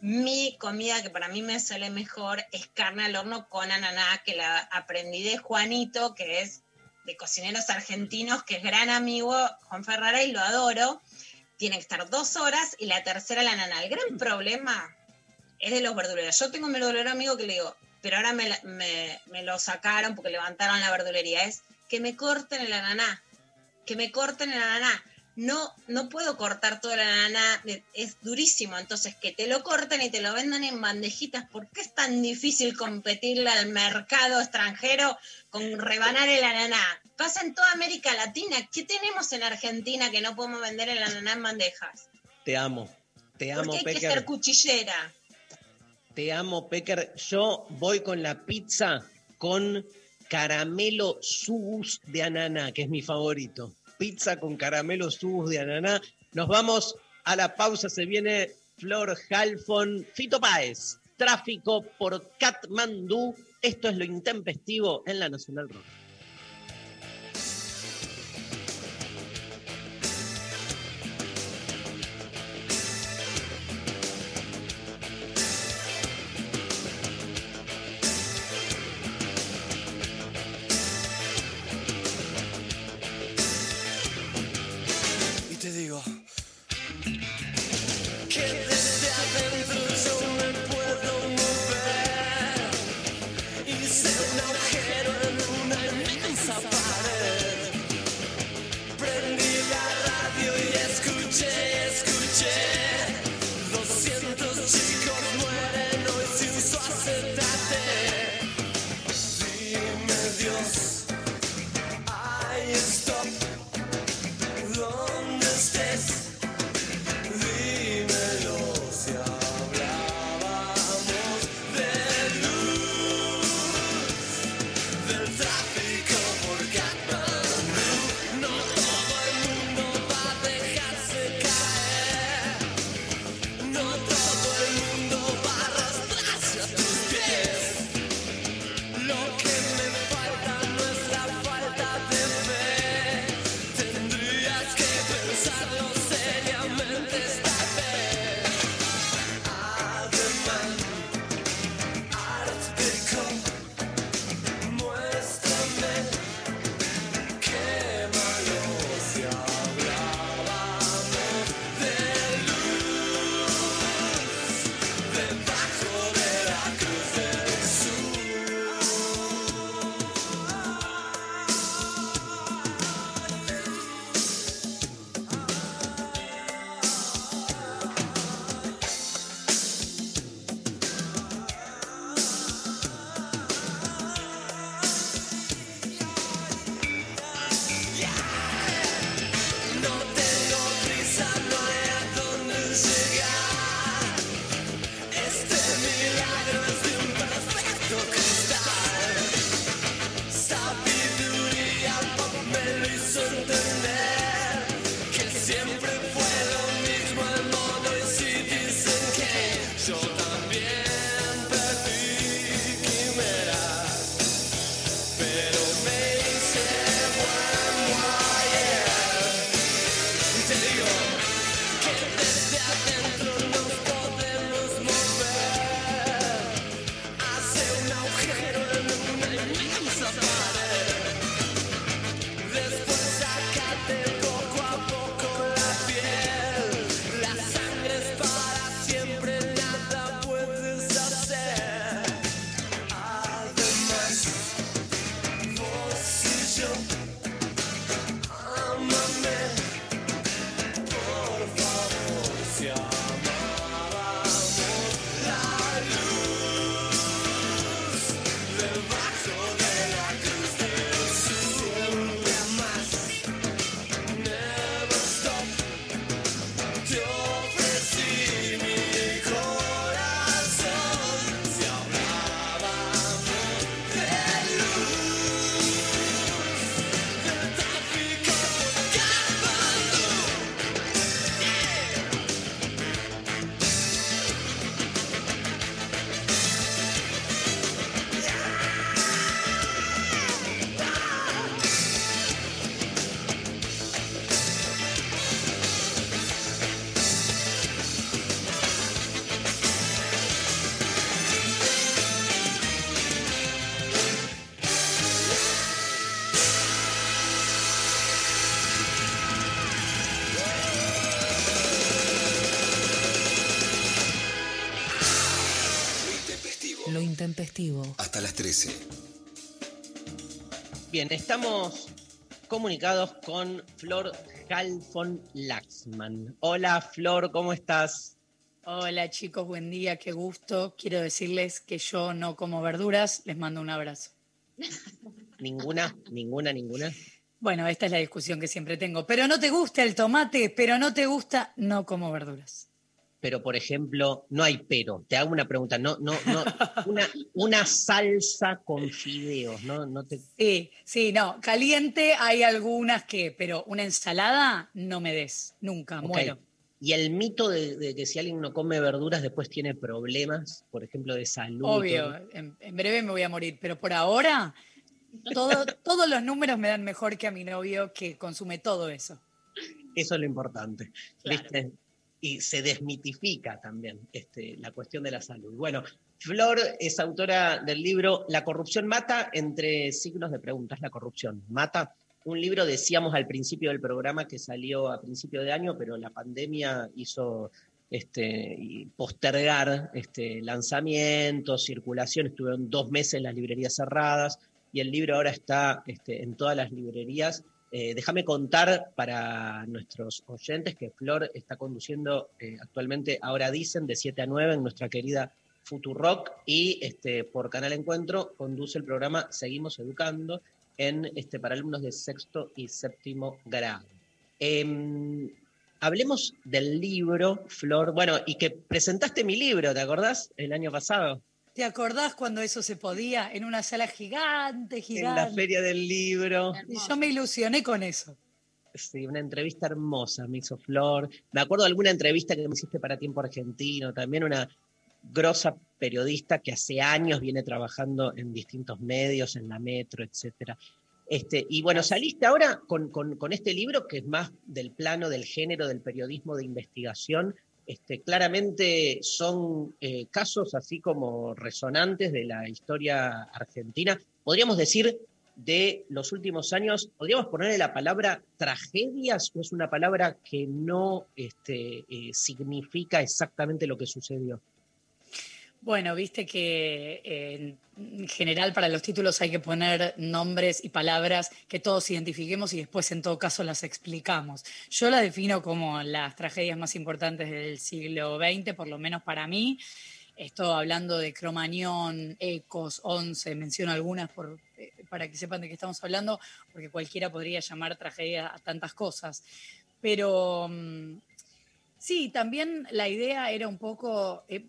Mi comida que para mí me sale mejor es carne al horno con ananá, que la aprendí de Juanito, que es de cocineros argentinos, que es gran amigo, Juan Ferrara, y lo adoro. Tiene que estar dos horas y la tercera la ananá. El gran problema es de los verduleros. Yo tengo un verdulero amigo que le digo, pero ahora me- me lo sacaron porque levantaron la verdulería, es que me corten el ananá, que me corten el ananá. No, no puedo cortar todo el ananá, me- es durísimo, entonces que te lo corten y te lo vendan en bandejitas, ¿por qué es tan difícil competirle al mercado extranjero con rebanar el ananá? Pasa en toda América Latina, ¿qué tenemos en Argentina que no podemos vender el ananá en bandejas? Te amo. Te amo, Porque hay que Pecker. ser cuchillera. Te amo, Pecker. Yo voy con la pizza con caramelo subus de ananá, que es mi favorito. Pizza con caramelo subus de ananá. Nos vamos a la pausa. Se viene Flor Halfon, Fito Páez. Tráfico por Katmandú. Esto es lo intempestivo en la Nacional Rock. Hasta las 13. Bien, estamos comunicados con Flor Halfon Laxman. Hola Flor, ¿cómo estás? Hola chicos, buen día, qué gusto. Quiero decirles que yo no como verduras, les mando un abrazo. Ninguna, ninguna, ninguna. Bueno, esta es la discusión que siempre tengo. Pero no te gusta el tomate, pero no te gusta, no como verduras. Pero, por ejemplo, no hay pero. Te hago una pregunta. No, no, no. Una, una salsa con fideos, ¿no? no te... Sí, sí, no. Caliente hay algunas que, pero una ensalada no me des, nunca, muero. Y el mito de, de que si alguien no come verduras después tiene problemas, por ejemplo, de salud. Obvio, en, en breve me voy a morir, pero por ahora todo- todos los números me dan mejor que a mi novio que consume todo eso. Eso es lo importante. ¿viste? Y se desmitifica también este, la cuestión de la salud. Bueno, Flor es autora del libro La corrupción mata, entre signos de preguntas, la corrupción mata. Un libro, decíamos al principio del programa, que salió a principio de año, pero la pandemia hizo este, postergar este, lanzamientos, circulación, estuvieron dos meses las librerías cerradas y el libro ahora está este, en todas las librerías. Eh, déjame contar para nuestros oyentes que Flor está conduciendo eh, actualmente, ahora dicen, de 7 a 9 en nuestra querida Futurock y este, por Canal Encuentro conduce el programa Seguimos Educando en, este, para alumnos de sexto y séptimo grado. Em, hablemos del libro, Flor. Bueno, y que presentaste mi libro, ¿te acordás? El año pasado. ¿Te acordás cuando eso se podía? En una sala gigante, En gigante. la Feria del Libro. Y yo me ilusioné con eso. Sí, una entrevista hermosa me hizo Flor. Me acuerdo de alguna entrevista que me hiciste para Tiempo Argentino, también una grosa periodista que hace años viene trabajando en distintos medios, en la metro, etcétera. Este, y bueno, saliste ahora con, con- con este libro que es más del plano del género del periodismo de investigación. Este, claramente son eh, casos así como resonantes de la historia argentina. Podríamos decir de los últimos años, ¿podríamos ponerle la palabra tragedias o es una palabra que no este, eh, significa exactamente lo que sucedió? Bueno, viste que eh, en general para los títulos hay que poner nombres y palabras que todos identifiquemos y después en todo caso las explicamos. Yo la defino como las tragedias más importantes del siglo XX, por lo menos para mí. Estoy hablando de Cromañón, Ecos, Once, menciono algunas eh, para que sepan de qué estamos hablando, porque cualquiera podría llamar tragedia a tantas cosas. Pero mm, sí, también la idea era un poco, eh,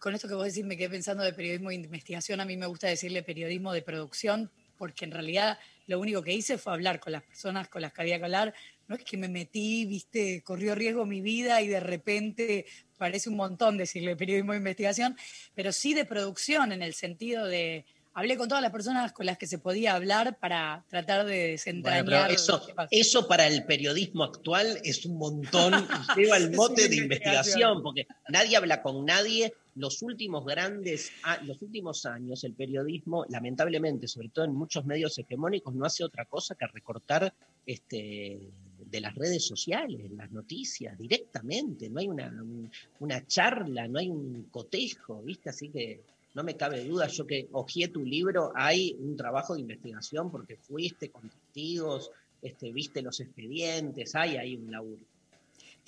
con esto que vos decís, me quedé pensando de periodismo de investigación, a mí me gusta decirle periodismo de producción, porque en realidad lo único que hice fue hablar con las personas con las que había que hablar. No es que me metí, viste, corrió riesgo mi vida y de repente parece un montón decirle periodismo de investigación, pero sí de producción en el sentido de hablé con todas las personas con las que se podía hablar para tratar de desentrañar. eso, eso para el periodismo actual es un montón, lleva el mote de investigación, porque nadie habla con nadie. Los últimos grandes, los últimos años, el periodismo, lamentablemente, sobre todo en muchos medios hegemónicos, no hace otra cosa que recortar este, de las redes sociales, las noticias, directamente. No hay una, un- una charla, no hay un cotejo, ¿viste? Así que no me cabe duda, yo que hojeé tu libro, hay un trabajo de investigación porque fuiste con testigos, este, viste los expedientes, hay ahí un laburo.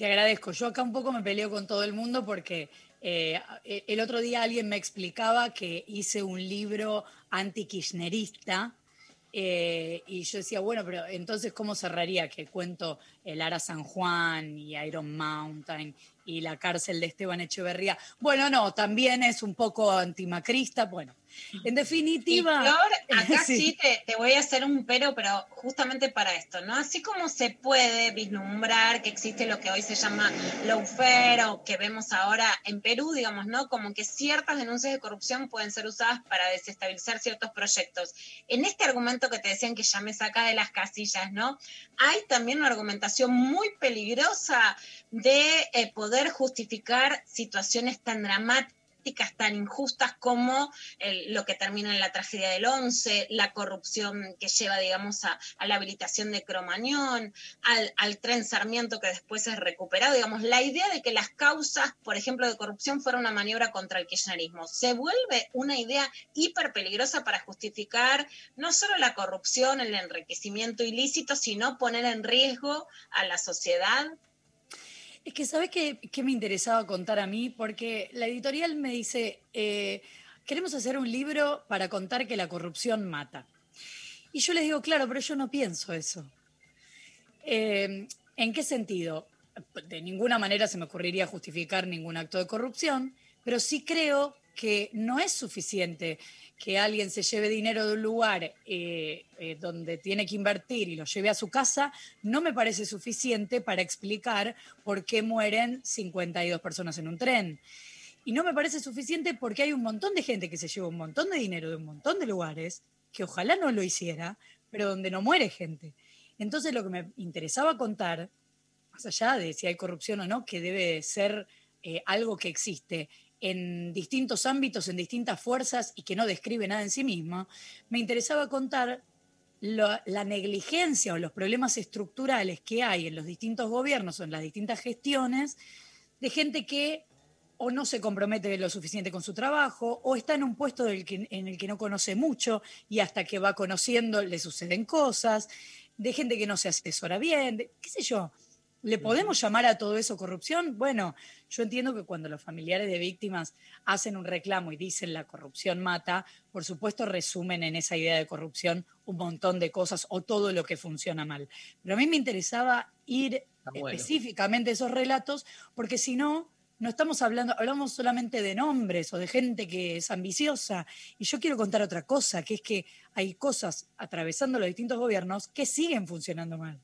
Te agradezco. Yo acá un poco me peleo con todo el mundo porque eh, el otro día alguien me explicaba que hice un libro anti-kirchnerista eh, y yo decía, bueno, pero entonces, ¿cómo cerraría? Que cuento el Ara San Juan y Iron Mountain y la cárcel de Esteban Echeverría. Bueno, no, también es un poco antimacrista. Bueno, en definitiva. Y Flor, acá Sí. sí, te, te voy a hacer un pero, pero justamente para esto, ¿no? Así como se puede vislumbrar que existe lo que hoy se llama lawfare o que vemos ahora en Perú, digamos, ¿no? Como que ciertas denuncias de corrupción pueden ser usadas para desestabilizar ciertos proyectos. En este argumento que te decían que ya me saca de las casillas, ¿no? Hay también una argumentación muy peligrosa de eh, poder justificar situaciones tan dramáticas tan injustas como lo que termina en la tragedia del 11, la corrupción que lleva, digamos, a, la habilitación de Cromañón, al, al tren Sarmiento que después es recuperado, digamos, la idea de que las causas, por ejemplo, de corrupción fueron una maniobra contra el kirchnerismo, se vuelve una idea hiper peligrosa para justificar no solo la corrupción, el enriquecimiento ilícito, sino poner en riesgo a la sociedad. Es que, ¿sabes qué, me interesaba contar a mí? Porque la editorial me dice, eh, queremos hacer un libro para contar que la corrupción mata. Y yo les digo, claro, pero yo no pienso eso. Eh, ¿En qué sentido? De ninguna manera se me ocurriría justificar ningún acto de corrupción, pero sí creo que no es suficiente que alguien se lleve dinero de un lugar eh, eh, donde tiene que invertir y lo lleve a su casa, no me parece suficiente para explicar por qué mueren 52 personas en un tren. Y no me parece suficiente porque hay un montón de gente que se lleva un montón de dinero de un montón de lugares, que ojalá no lo hiciera, pero donde no muere gente. Entonces lo que me interesaba contar, más allá de si hay corrupción o no, que debe ser eh, algo que existe en distintos ámbitos, en distintas fuerzas y que no describe nada en sí mismo, me interesaba contar la negligencia o los problemas estructurales que hay en los distintos gobiernos o en las distintas gestiones de gente que o no se compromete lo suficiente con su trabajo, o está en un puesto del que- en el que no conoce mucho y hasta que va conociendo le suceden cosas, de gente que no se asesora bien, de- qué sé yo. ¿Le podemos llamar a todo eso corrupción? Bueno, yo entiendo que cuando los familiares de víctimas hacen un reclamo y dicen la corrupción mata, por supuesto resumen en esa idea de corrupción un montón de cosas o todo lo que funciona mal. Pero a mí me interesaba ir bueno. específicamente a esos relatos, porque si no, no estamos hablando, hablamos solamente de nombres o de gente que es ambiciosa. Y yo quiero contar otra cosa, que es que hay cosas atravesando los distintos gobiernos que siguen funcionando mal.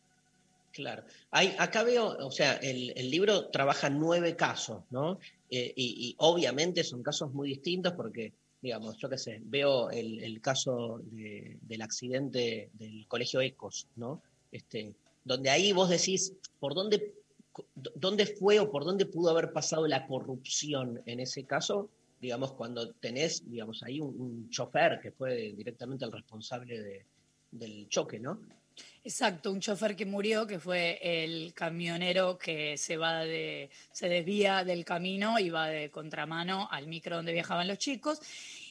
Claro. Hay, acá veo, o sea, el, el libro trabaja nueve casos, ¿no? Eh, y, obviamente son casos muy distintos porque, digamos, yo qué sé, veo el, el caso de- del accidente del colegio Ecos, ¿no? Este, donde ahí vos decís, ¿por dónde, dónde fue o por dónde pudo haber pasado la corrupción en ese caso? Digamos, cuando tenés, digamos, ahí un, chofer que fue directamente el responsable de- del choque, ¿no? Exacto, un chofer que murió, que fue el camionero que se va de, se desvía del camino y va de contramano al micro donde viajaban los chicos.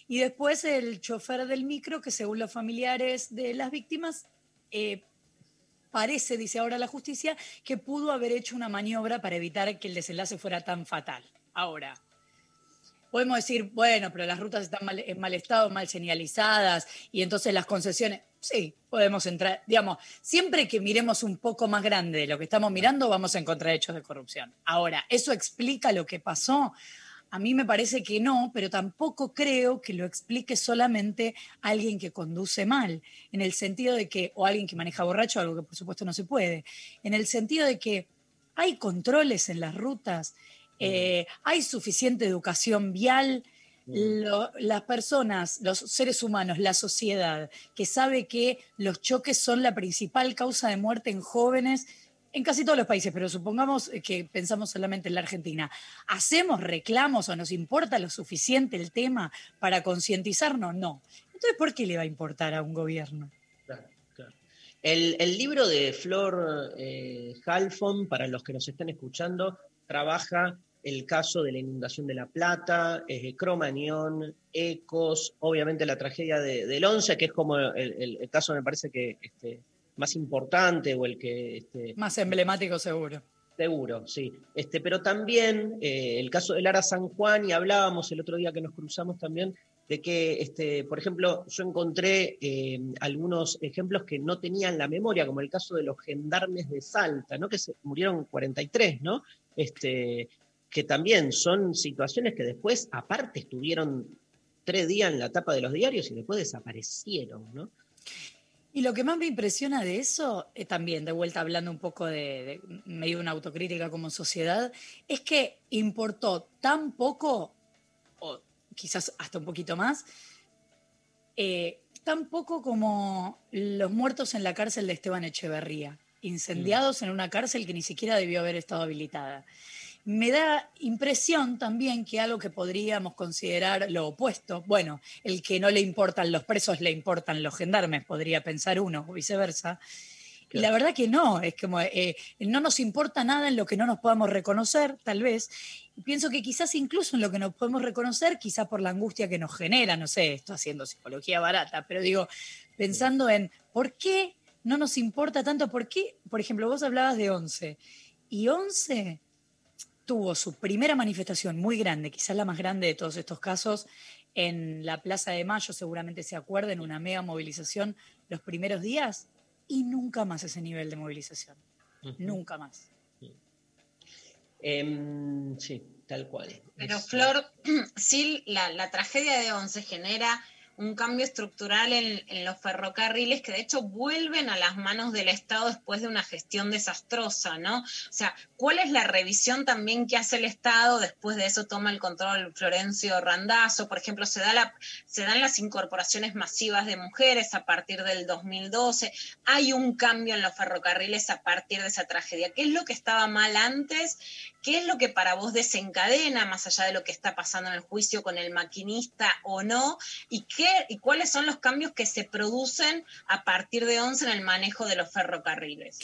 Y después el chofer del micro, que según los familiares de las víctimas, eh, parece, dice ahora la justicia, que pudo haber hecho una maniobra para evitar que el desenlace fuera tan fatal. Ahora, podemos decir, bueno, pero las rutas están en mal estado, mal señalizadas, y entonces las concesiones, sí, podemos entrar, digamos, siempre que miremos un poco más grande de lo que estamos mirando, vamos a encontrar hechos de corrupción. Ahora, ¿eso explica lo que pasó? A mí me parece que no, pero tampoco creo que lo explique solamente alguien que conduce mal, en el sentido de que, o alguien que maneja borracho, algo que por supuesto no se puede, en el sentido de que hay controles en las rutas, eh, hay suficiente educación vial, lo- las personas, los seres humanos, la sociedad, que sabe que los choques son la principal causa de muerte en jóvenes en casi todos los países, pero supongamos que pensamos solamente en la Argentina. ¿Hacemos reclamos o nos importa lo suficiente el tema para concientizarnos? No. Entonces, ¿por qué le va a importar a un gobierno? Claro, claro. El, el libro de Flor eh, Halfon, para los que nos están escuchando, trabaja el caso de la inundación de La Plata, eh, Cromañón, Ecos, obviamente la tragedia de- del 11, que es como el, el- el caso, me parece que este, más importante o el que... Este, Más emblemático seguro. Seguro, sí. Este, pero también eh, el caso de Lara San Juan, y hablábamos el otro día que nos cruzamos también, de que, este, por ejemplo, yo encontré eh, algunos ejemplos que no tenían la memoria, como el caso de los gendarmes de Salta, ¿no? que se murieron 43, ¿no? Este, que también son situaciones que después, aparte, estuvieron tres días en la tapa de los diarios y después desaparecieron, ¿no? Y lo que más me impresiona de eso, eh, también de vuelta hablando un poco de, de medio una autocrítica como sociedad, es que importó tan poco, o quizás hasta un poquito más, eh, tan poco como los muertos en la cárcel de Esteban Echeverría, incendiados en una cárcel que ni siquiera debió haber estado habilitada. Me da impresión también que algo que podríamos considerar lo opuesto, bueno, el que no le importan los presos, le importan los gendarmes, podría pensar uno, o viceversa. Y la verdad que no, es como eh, no nos importa nada en lo que no nos podamos reconocer, tal vez. Pienso que quizás incluso en lo que nos podemos reconocer, quizás por la angustia que nos genera, no sé, esto haciendo psicología barata, pero digo, pensando en por qué no nos importa tanto, por qué, por ejemplo, vos hablabas de 11, y 11 tuvo su primera manifestación muy grande, quizás la más grande de todos estos casos, en la Plaza de Mayo, seguramente se acuerden, una mega movilización los primeros días y nunca más ese nivel de movilización. Nunca más. Em, sí, tal cual. Pero Es- Flor, sí, la, la tragedia de Once genera un cambio estructural en, los ferrocarriles que de hecho vuelven a las manos del Estado después de una gestión desastrosa, ¿no? O sea, ¿cuál es la revisión también que hace el Estado? Después de eso toma el control Florencio Randazzo, por ejemplo, se, da la, se dan las incorporaciones masivas de mujeres a partir del 2012, hay un cambio en los ferrocarriles a partir de esa tragedia. ¿Qué es lo que estaba mal antes? ¿Qué es lo que para vos desencadena, más allá de lo que está pasando en el juicio con el maquinista o no? ¿Y, qué, y cuáles son los cambios que se producen a partir de 11 en el manejo de los ferrocarriles?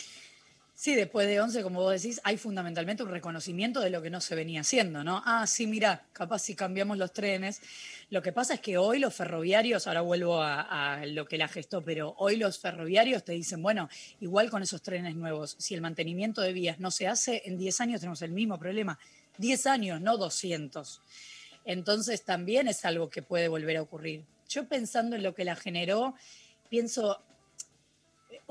Sí, después de 11, como vos decís, hay fundamentalmente un reconocimiento de lo que no se venía haciendo, ¿no? Ah, sí, mira, capaz si cambiamos los trenes. Lo que pasa es que hoy los ferroviarios, ahora vuelvo a, a lo que la gestó, pero hoy los ferroviarios te dicen, bueno, igual con esos trenes nuevos, si el mantenimiento de vías no se hace, en 10 años tenemos el mismo problema. 10 años, no 200. Entonces también es algo que puede volver a ocurrir. Yo pensando en lo que la generó, pienso,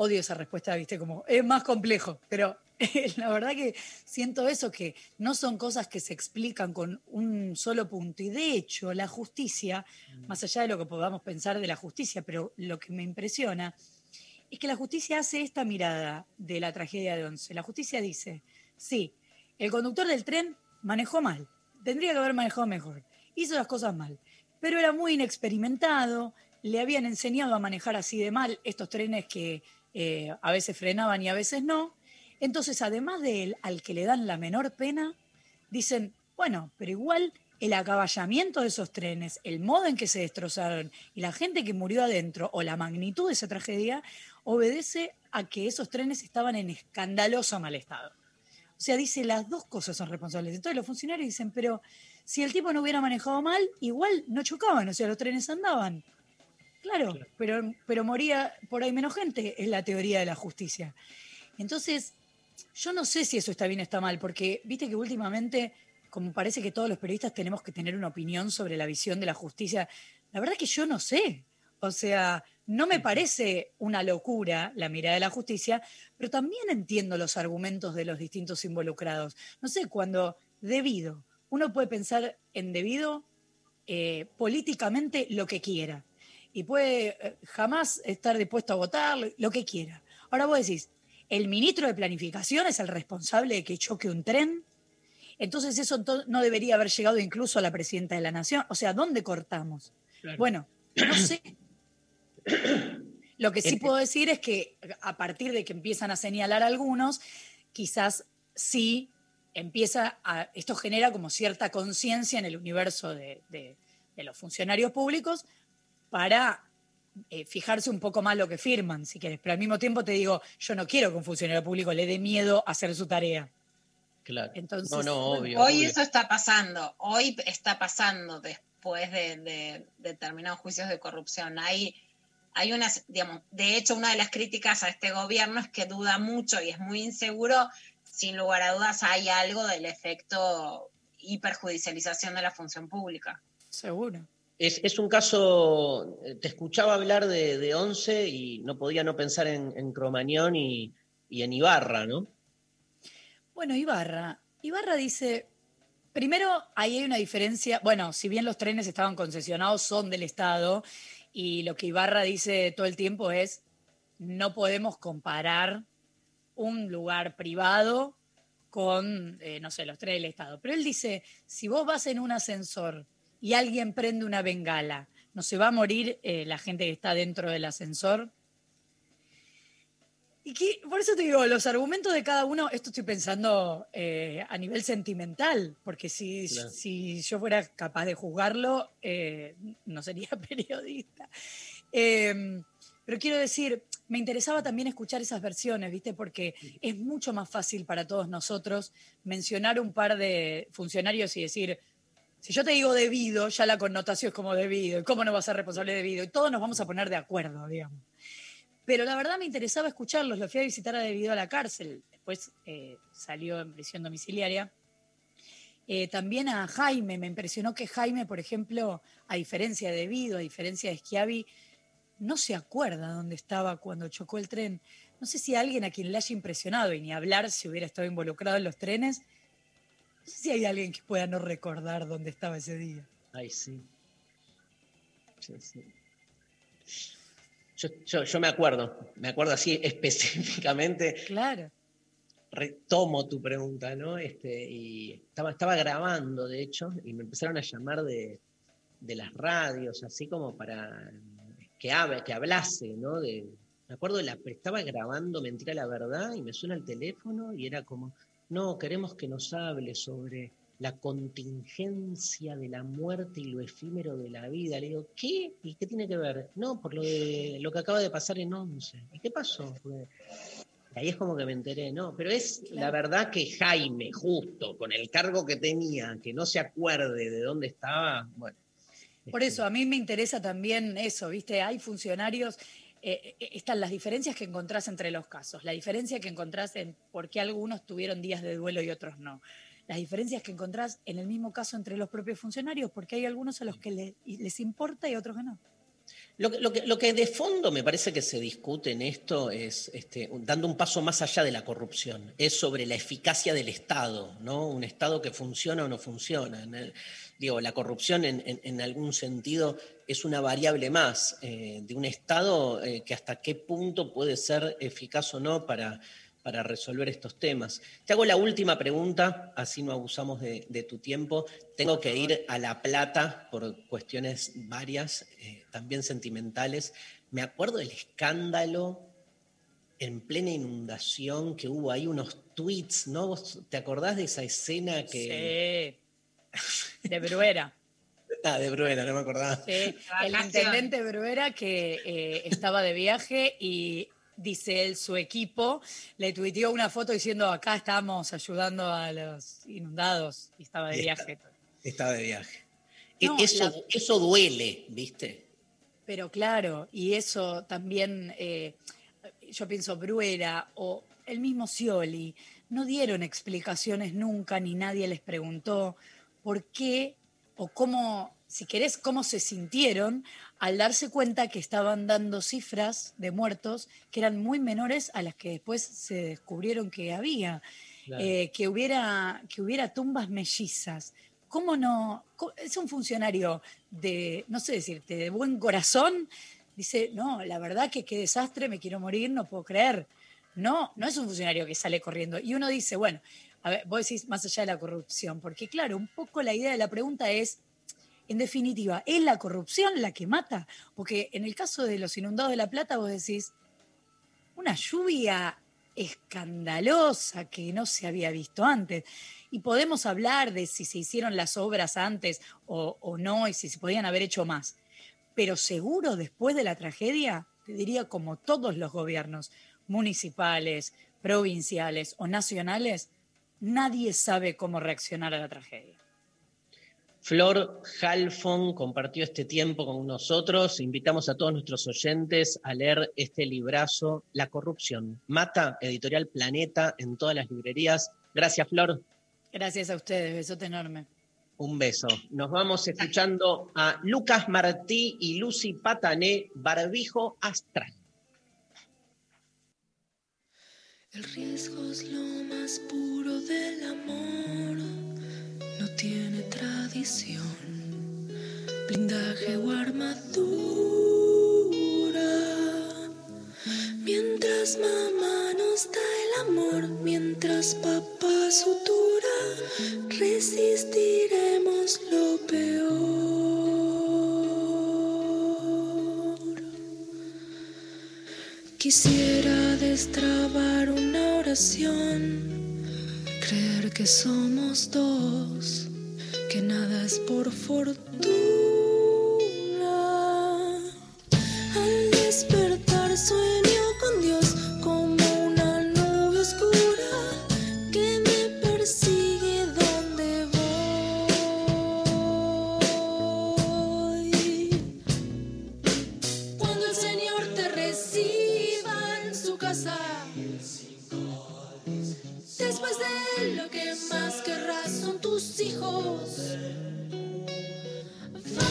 odio esa respuesta, viste, como es más complejo, pero la verdad que siento eso, que no son cosas que se explican con un solo punto. Y de hecho, la justicia, más allá de lo que podamos pensar de la justicia, pero lo que me impresiona es que la justicia hace esta mirada de la tragedia de Once. La justicia dice, sí, el conductor del tren manejó mal, tendría que haber manejado mejor, hizo las cosas mal, pero era muy inexperimentado, le habían enseñado a manejar así de mal estos trenes que eh, a veces frenaban y a veces no. Entonces, además de él, al que le dan la menor pena, dicen, bueno, pero igual el acaballamiento de esos trenes, el modo en que se destrozaron y la gente que murió adentro o la magnitud de esa tragedia obedece a que esos trenes estaban en escandaloso mal estado. O sea, dice, las dos cosas son responsables. Entonces los funcionarios dicen, pero si el tipo no hubiera manejado mal, igual no chocaban, o sea, los trenes andaban. Claro, Pero, pero moría por ahí menos gente, es la teoría de la justicia. Entonces, yo no sé si eso está bien o está mal, porque viste que últimamente, como parece que todos los periodistas tenemos que tener una opinión sobre la visión de la justicia, la verdad que yo no sé. O sea, no me parece una locura la mirada de la justicia, pero también entiendo los argumentos de los distintos involucrados. No sé, cuando debido, uno puede pensar en debido eh, políticamente lo que quiera y puede eh, jamás estar dispuesto a votar lo- que quiera. Ahora vos decís, el ministro de Planificación es el responsable de que choque un tren, entonces eso no debería haber llegado incluso a la presidenta de la Nación. O sea, ¿dónde cortamos? Claro. Bueno, no sé. Lo que sí puedo decir es que a partir de que empiezan a señalar algunos, quizás sí empieza a, esto genera como cierta conciencia en el universo de, de- de los funcionarios públicos para eh, fijarse un poco más lo que firman, si quieres. Pero al mismo tiempo te digo, yo no quiero que un funcionario público le dé miedo a hacer su tarea. Claro. Entonces, no, no, obvio. Hoy obvio. eso está pasando, hoy está pasando después de, de determinados juicios de corrupción. Hay, hay unas, digamos, de hecho, una de las críticas a este gobierno es que duda mucho y es muy inseguro. Sin lugar a dudas, hay algo del efecto hiperjudicialización de la función pública. Seguro. Es, un caso, eh, te escuchaba hablar de, de Once y no podía no pensar en, en Cromañón y, y en Ibarra, ¿no? Bueno, Ibarra. Ibarra dice, primero, ahí hay una diferencia, bueno, si bien los trenes estaban concesionados, son del Estado, y lo que Ibarra dice todo el tiempo es, no podemos comparar un lugar privado con, eh, no sé, los trenes del Estado. Pero él dice, si vos vas en un ascensor y alguien prende una bengala, ¿no se va a morir eh, la gente que está dentro del ascensor? Y que, por eso te digo, los argumentos de cada uno, esto estoy pensando eh, a nivel sentimental, porque si, Claro. si yo fuera capaz de juzgarlo, eh, no sería periodista. Eh, pero quiero decir, me interesaba también escuchar esas versiones, ¿viste? Porque es mucho más fácil para todos nosotros mencionar un par de funcionarios y decir, si yo te digo debido, ya la connotación es como debido, cómo no va a ser responsable debido, y todos nos vamos a poner de acuerdo, digamos. Pero la verdad me interesaba escucharlos, lo fui a visitar a debido a la cárcel, después eh, salió en prisión domiciliaria. Eh, también a Jaime, me impresionó que Jaime, por ejemplo, a diferencia de Debido, a diferencia de Schiavi, no se acuerda dónde estaba cuando chocó el tren. No sé si alguien a quien le haya impresionado, y ni hablar si hubiera estado involucrado en los trenes, sé si hay alguien que pueda no recordar dónde estaba ese día. Ay, sí. Sí, sí. Yo, yo- yo me acuerdo, me acuerdo así específicamente. Claro. Retomo tu pregunta, ¿no? Este, y estaba, estaba grabando, de hecho, y me empezaron a llamar de, de las radios, así como para que, hable, que hablase, ¿no? De, me acuerdo, la, estaba grabando Mentira la Verdad y me suena el teléfono y era como, no, queremos que nos hable sobre la contingencia de la muerte y lo efímero de la vida. Le digo, ¿qué? ¿Y qué tiene que ver? No, por lo, de, lo que acaba de pasar en Once. ¿Y qué pasó? Porque- ahí es como que me enteré, no, pero es la verdad que Jaime, justo con el cargo que tenía, que no se acuerde de dónde estaba, bueno. Por eso, a mí me interesa también eso, ¿viste? Hay funcionarios, eh, eh, están las diferencias que encontrás entre los casos, la diferencia que encontrás en por qué algunos tuvieron días de duelo y otros no, las diferencias que encontrás en el mismo caso entre los propios funcionarios, porque hay algunos a los que les importa y otros que no. Lo, que- lo que, lo que de fondo me parece que se discute en esto es, este, dando un paso más allá de la corrupción, es sobre la eficacia del Estado, ¿no? Un Estado que funciona o no funciona. Digo, la corrupción en, algún sentido es una variable más eh, de un Estado eh, que hasta qué punto puede ser eficaz o no para, para resolver estos temas. Te hago la última pregunta, así no abusamos de, tu tiempo. Tengo que ir a La Plata por cuestiones varias, eh, también sentimentales. Me acuerdo del escándalo en plena inundación que hubo ahí unos tweets, ¿no? ¿Vos ¿Te acordás de esa escena que... Sí, de Bruera. Ah, de Bruera, no me acordaba. Sí, el intendente Bruera que eh, estaba de viaje y dice él, su equipo, le tuiteó una foto diciendo acá estamos ayudando a los inundados y estaba de Y viaje. Estaba de viaje. E- No, eso, la- eso duele, ¿viste? Pero claro, y eso también, eh, yo pienso, Bruera o el mismo Scioli, no dieron explicaciones nunca, ni nadie les preguntó por qué o cómo, si querés, cómo se sintieron al darse cuenta que estaban dando cifras de muertos que eran muy menores a las que después se descubrieron que había. Claro. Eh, que, hubiera, que hubiera tumbas mellizas. ¿Cómo no? Es un funcionario de, no sé decirte, de buen corazón. Dice, no, la verdad que qué desastre, me quiero morir, no puedo creer. No, no es un funcionario que sale corriendo. Y uno dice, bueno, a ver, vos decís más allá de la corrupción, porque claro, un poco la idea de la pregunta es, en definitiva, ¿es la corrupción la que mata? Porque en el caso de los inundados de La Plata, vos decís, una lluvia escandalosa que no se había visto antes. Y podemos hablar de si se hicieron las obras antes o, o no y si se podían haber hecho más. Pero seguro después de la tragedia, te diría como todos los gobiernos municipales, provinciales o nacionales, nadie sabe cómo reaccionar a la tragedia. Flor Halfon compartió este tiempo con nosotros. Invitamos a todos nuestros oyentes a leer este librazo, La corrupción. Mata, editorial Planeta, en todas las librerías. Gracias, Flor. Gracias a ustedes, besote enorme. Un beso. Nos vamos escuchando a Lucas Martí y Lucy Patané, Barbijo Astral. El riesgo es lo más puro del amor, no tiene tradición, blindaje o armadura. Mientras mamá nos da el amor, mientras papá sutura, resistiremos lo peor. Quisiera destrabar una oración, creer que somos dos, que nada es por fortuna.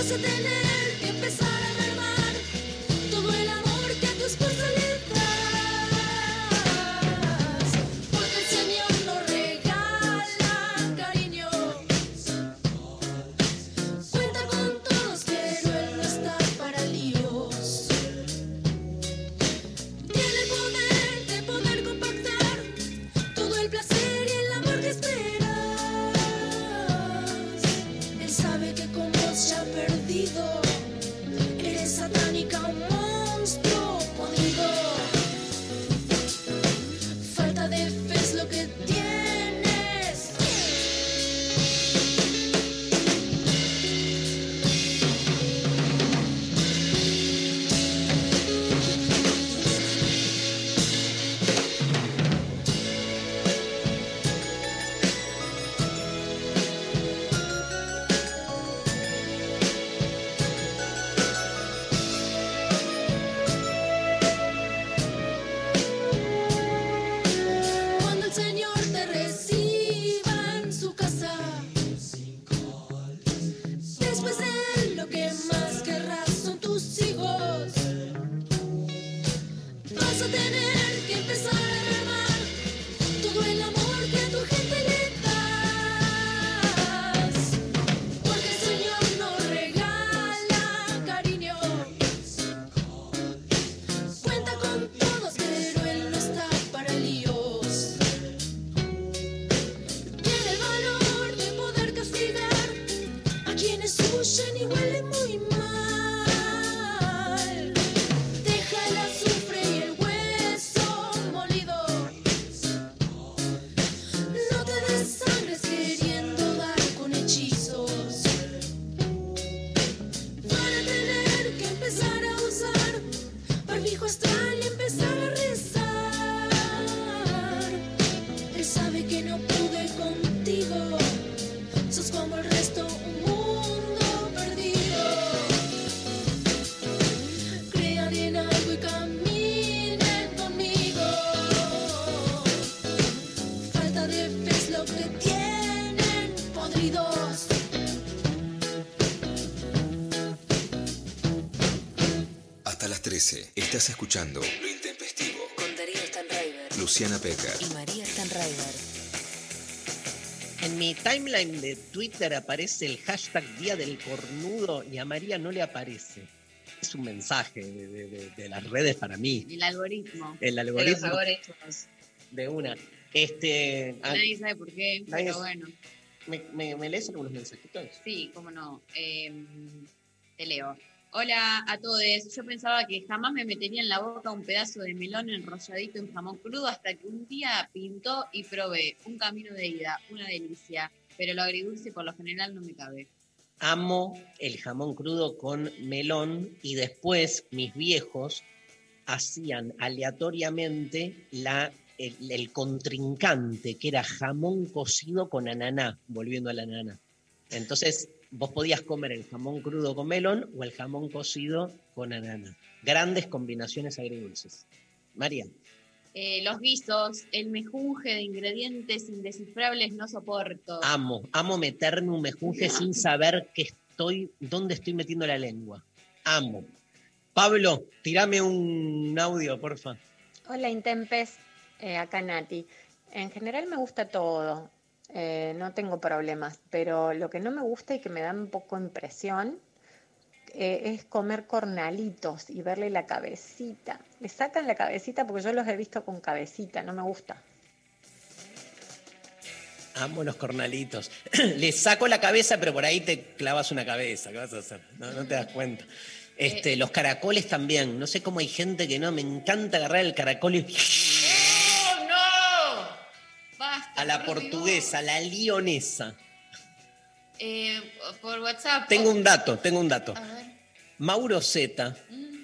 Vas a tener estás escuchando Lo Intempestivo. Con Darío Stanraiver Luciana Peca. y María Stanraiver. En mi timeline de Twitter aparece el hashtag Día del Cornudo y a María no le aparece. Es un mensaje de, de- de- de las redes para mí. El algoritmo. El De los algoritmo algoritmos. de una. Este, ah, Nadie sabe por qué, pero bueno. ¿me, me, me lees algunos mensajitos? Sí, cómo no. Em, te leo. Hola a todos. Yo pensaba que jamás me metería en la boca un pedazo de melón enrolladito en jamón crudo hasta que un día pintó y probé. Un camino de ida, una delicia. Pero lo agridulce por lo general no me cabe. Amo el jamón crudo con melón y después mis viejos hacían aleatoriamente la, el, el contrincante, que era jamón cocido con ananá, volviendo al ananá. Entonces, vos podías comer el jamón crudo con melón o el jamón cocido con ananá. Grandes combinaciones agridulces. María. Eh, los guisos, el mejunje de ingredientes indescifrables no soporto. Amo, amo meterme un mejunje sin saber que estoy, dónde estoy metiendo la lengua. Amo. Pablo, tirame un audio, porfa. Hola Intempes, eh, acá Nati. En general me gusta todo, eh, no tengo problemas, pero lo que no me gusta y que me da un poco impresión eh, es comer cornalitos y verle la cabecita. Le sacan la cabecita porque yo los he visto con cabecita, no me gusta. Amo los cornalitos. Le saco la cabeza, pero por ahí te clavas una cabeza. ¿Qué vas a hacer? No, no te das cuenta. Este, los caracoles también. No sé cómo hay gente que no. Me encanta agarrar el caracol y. A la por portuguesa, a la lionesa. Eh, por WhatsApp. Tengo un dato, tengo un dato. A ver. Mauro Zeta,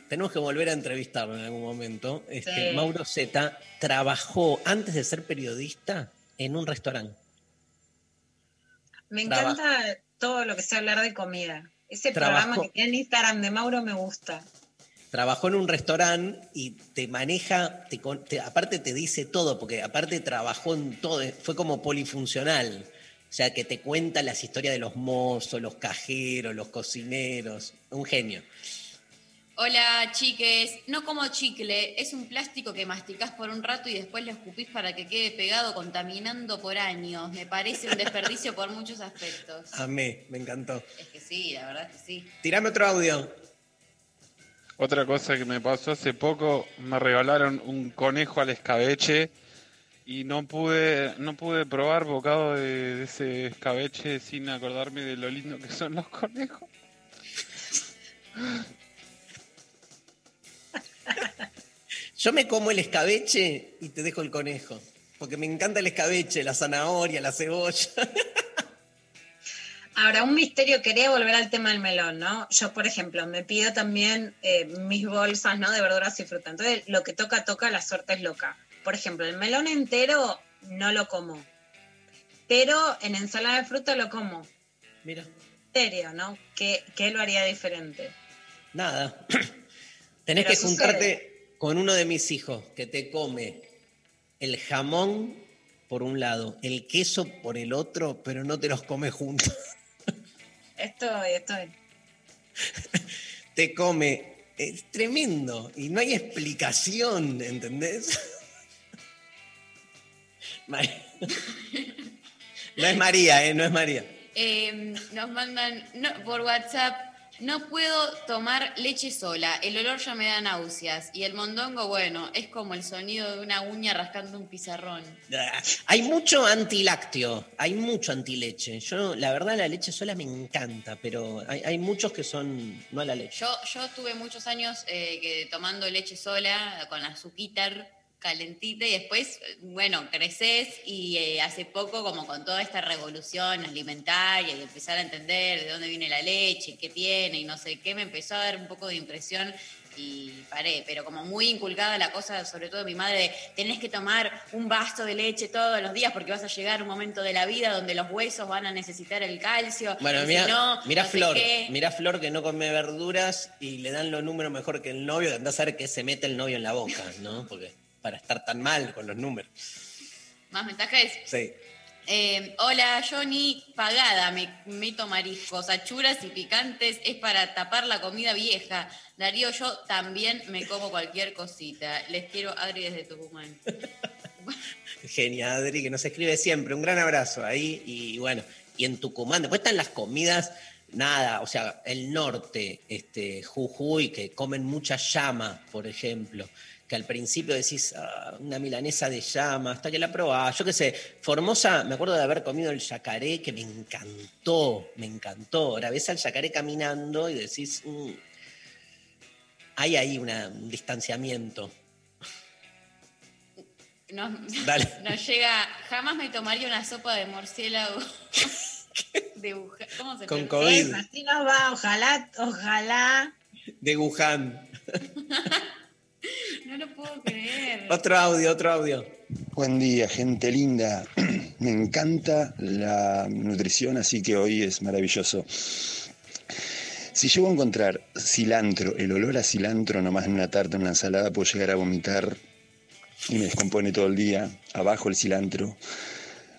tenemos que volver a entrevistarlo en algún momento. Este, Sí. Mauro Zeta trabajó antes de ser periodista en un restaurante. Me Traba- encanta todo lo que sea hablar de comida. Ese Trabajo. programa que tiene en Instagram de Mauro me gusta. Trabajó en un restaurante y te maneja, te con- te- aparte te dice todo, porque aparte trabajó en todo, fue como polifuncional. O sea, que te cuenta las historias de los mozos, los cajeros, los cocineros. Un genio. Hola, chiques. No como chicle, es un plástico que masticás por un rato y después lo escupís para que quede pegado contaminando por años. Me parece un desperdicio por muchos aspectos. Amé, me encantó. Es que sí, la verdad es que sí. Tirame otro audio. Otra cosa que me pasó hace poco, me regalaron un conejo al escabeche y no pude, no pude probar bocado de, de ese escabeche sin acordarme de lo lindo que son los conejos. Yo me como el escabeche y te dejo el conejo. Porque me encanta el escabeche, la zanahoria, la cebolla. Ahora, un misterio, quería volver al tema del melón, ¿no? Yo, por ejemplo, me pido también eh, mis bolsas, ¿no? De verduras y fruta. Entonces, lo que toca, toca, la suerte es loca. Por ejemplo, el melón entero no lo como. Pero en ensalada de fruta lo como. Mira. Misterio, ¿no? ¿Qué, qué lo haría diferente? Nada. Tenés Pero que sucede. juntarte con uno de mis hijos que te come el jamón por un lado, el queso por el otro, pero no te los come juntos. Esto, esto es. Te come. Es tremendo. Y no hay explicación, ¿entendés? No es María, ¿eh? No es María. Eh, nos mandan no, por WhatsApp. No puedo tomar leche sola, el olor ya me da náuseas. Y el mondongo, bueno, es como el sonido de una uña rascando un pizarrón. Ah, Hay mucho antilácteo, hay mucho antileche. Yo, la verdad, la leche sola me encanta, pero hay, hay muchos que son no a la leche. Yo, yo tuve muchos años eh, que tomando leche sola, con azuquitar calentita, y después, bueno, creces y eh, hace poco, como con toda esta revolución alimentaria y empezar a entender de dónde viene la leche, qué tiene y no sé qué, me empezó a dar un poco de impresión y paré, pero como muy inculcada la cosa, sobre todo de mi madre, de tenés que tomar un vaso de leche todos los días porque vas a llegar a un momento de la vida donde los huesos van a necesitar el calcio. Bueno, y mira, si no, mira no Flor, mira Flor que no come verduras y le dan los números mejor que el novio, andás a ver qué se mete el novio en la boca, ¿no? Porque para estar tan mal con los números. Más mensajes. Sí. Eh, hola, Johnny, pagada, me meto mariscos, achuras y picantes, es para tapar la comida vieja. Darío, yo también me como cualquier cosita. Les quiero, Adri, desde Tucumán. Genia, Adri, que nos escribe siempre. Un gran abrazo ahí. Y bueno, y en Tucumán, después están las comidas, nada, o sea, el norte, este, Jujuy, que comen mucha llama, por ejemplo. Que al principio decís, "Ah, una milanesa de llama, hasta que la probás. Yo qué sé, Formosa, me acuerdo de haber comido el yacaré, que me encantó, me encantó. Ahora ves al yacaré caminando y decís, "Mm, hay ahí una- un distanciamiento. Dale. nos llega, jamás me tomaría una sopa de murciélago. de Wuhan. ¿Cómo se Con? COVID. Así nos va, ojalá, ojalá. De Wuhan. No lo puedo creer. Otro audio, otro audio. Buen día, gente linda. Me encanta la nutrición, así que hoy es maravilloso. Si llego a encontrar cilantro, el olor a cilantro nomás en una tarta, en una ensalada, puedo llegar a vomitar y me descompone todo el día. Abajo el cilantro,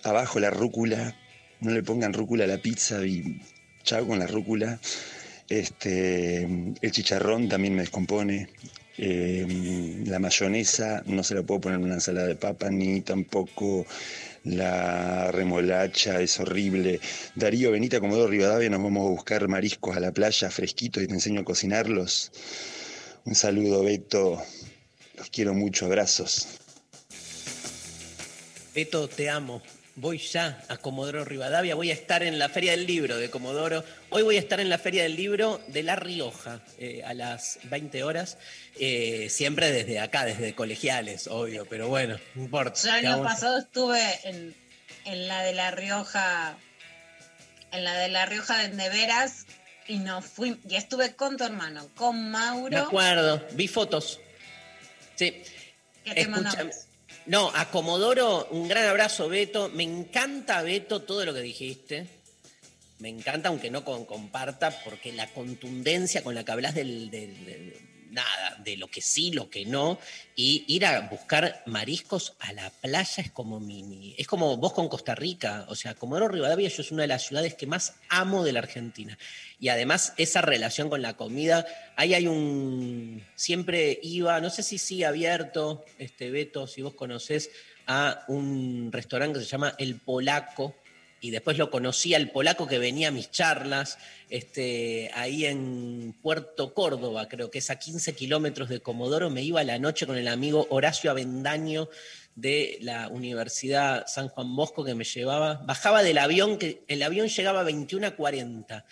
abajo la rúcula. No le pongan rúcula a la pizza y chao con la rúcula. Este, el chicharrón también me descompone. Eh, la mayonesa no se la puedo poner en una ensalada de papa, ni tampoco la remolacha, es horrible. Darío, venite a Comodoro Rivadavia, nos vamos a buscar mariscos a la playa fresquitos y te enseño a cocinarlos. Un saludo, Beto. Los quiero mucho, abrazos. Beto, te amo. Voy ya a Comodoro Rivadavia, voy a estar en la Feria del Libro de Comodoro. Hoy voy a estar en la Feria del Libro de La Rioja eh, a las 20 horas, eh, siempre desde acá, desde colegiales, obvio, pero bueno, no importa. Yo el ¿qué año pasado estuve en, en la de La Rioja, en la de La Rioja de Neveras y no fui, y estuve con tu hermano, con Me Mauro, acuerdo, vi fotos. Sí. que te. No, a Comodoro, un gran abrazo, Beto. Me encanta, Beto, todo lo que dijiste. Me encanta, aunque no con- comparta, porque la contundencia con la que hablas del, nada, de lo que sí, lo que no, y ir a buscar mariscos a la playa es como mini, es como vos con Costa Rica, o sea, Comodoro Rivadavia yo es una de las ciudades que más amo de la Argentina. Y además esa relación con la comida, ahí hay un, siempre iba, no sé si sigue abierto, este Beto, si vos conocés, a un restaurante que se llama El Polaco, y después lo conocí al polaco que venía a mis charlas, este, ahí en Puerto Córdoba, creo que es a 15 kilómetros de Comodoro, me iba a la noche con el amigo Horacio Avendaño de la Universidad San Juan Bosco que me llevaba, bajaba del avión, que el avión llegaba a 21 a 40.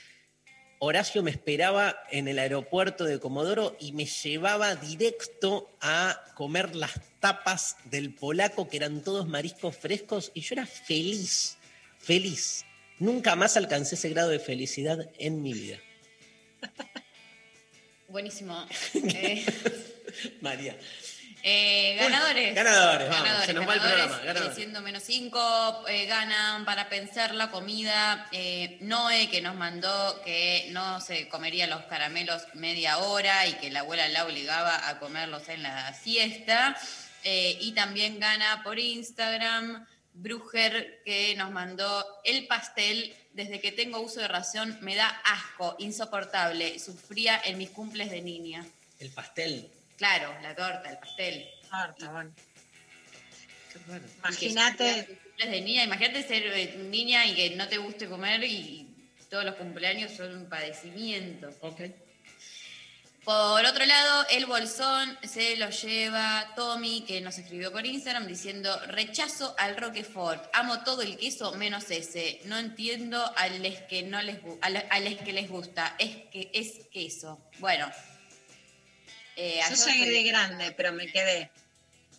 Horacio me esperaba en el aeropuerto de Comodoro y me llevaba directo a comer las tapas del polaco, que eran todos mariscos frescos, y yo era feliz, feliz. Nunca más alcancé ese grado de felicidad en mi vida. Buenísimo. Eh, María. eh, ganadores. Ganadores, vamos, se nos va el programa, ganadores. siendo menos cinco, eh, ganan para pensar la comida. Eh, Noé, que nos mandó que no se comería los caramelos media hora y que la abuela la obligaba a comerlos en la siesta. Eh, y también gana por Instagram Bruger, que nos mandó el pastel. Desde que tengo uso de razón me da asco, insoportable. Sufría en mis cumples de niña. El pastel. Claro, la torta, el pastel. Torta, bueno. Imagínate. De niña, imagínate ser eh, niña y que no te guste comer y todos los cumpleaños son un padecimiento. Por otro lado, el bolsón se lo lleva Tommy, que nos escribió por Instagram diciendo, rechazo al Roquefort, amo todo el queso menos ese, no entiendo a los que, no les, a les que les gusta, es que es queso. Bueno. eh, yo llegué soy- de grande, pero me quedé.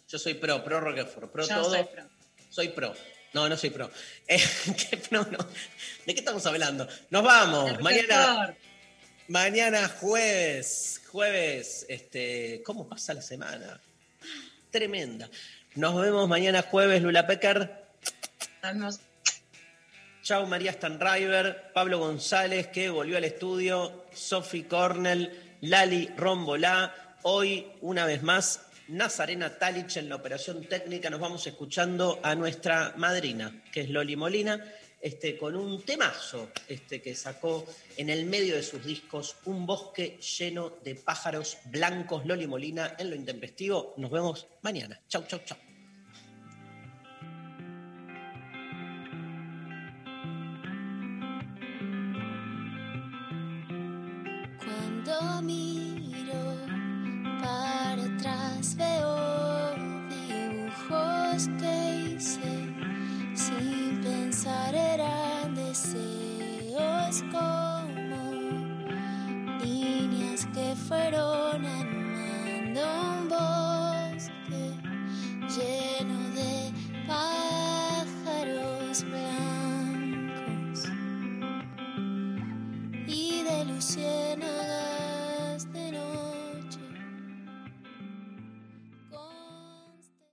Yo soy pro, pro Roquefort, pro Yo todo. soy pro. Soy pro. No, no soy pro. Eh, ¿qué pro no? ¿De qué estamos hablando? Nos vamos. Mañana, mañana jueves. Jueves, este, ¿cómo pasa la semana? Tremenda. Nos vemos mañana jueves, Lula Pecker. Vamos. Chau María Stanriver, Pablo González, que volvió al estudio, Sophie Cornell, Lali Rombolá. Hoy, una vez más, Nazarena Talich en la operación técnica. Nos vamos escuchando a nuestra madrina, que es Loli Molina, este, con un temazo este, que sacó en el medio de sus discos, Un bosque lleno de pájaros blancos. Loli Molina en lo intempestivo. Nos vemos mañana. Chau, chau, chau. Cuando miro para atrás veo dibujos que eran deseos como líneas que fueron armando un bosque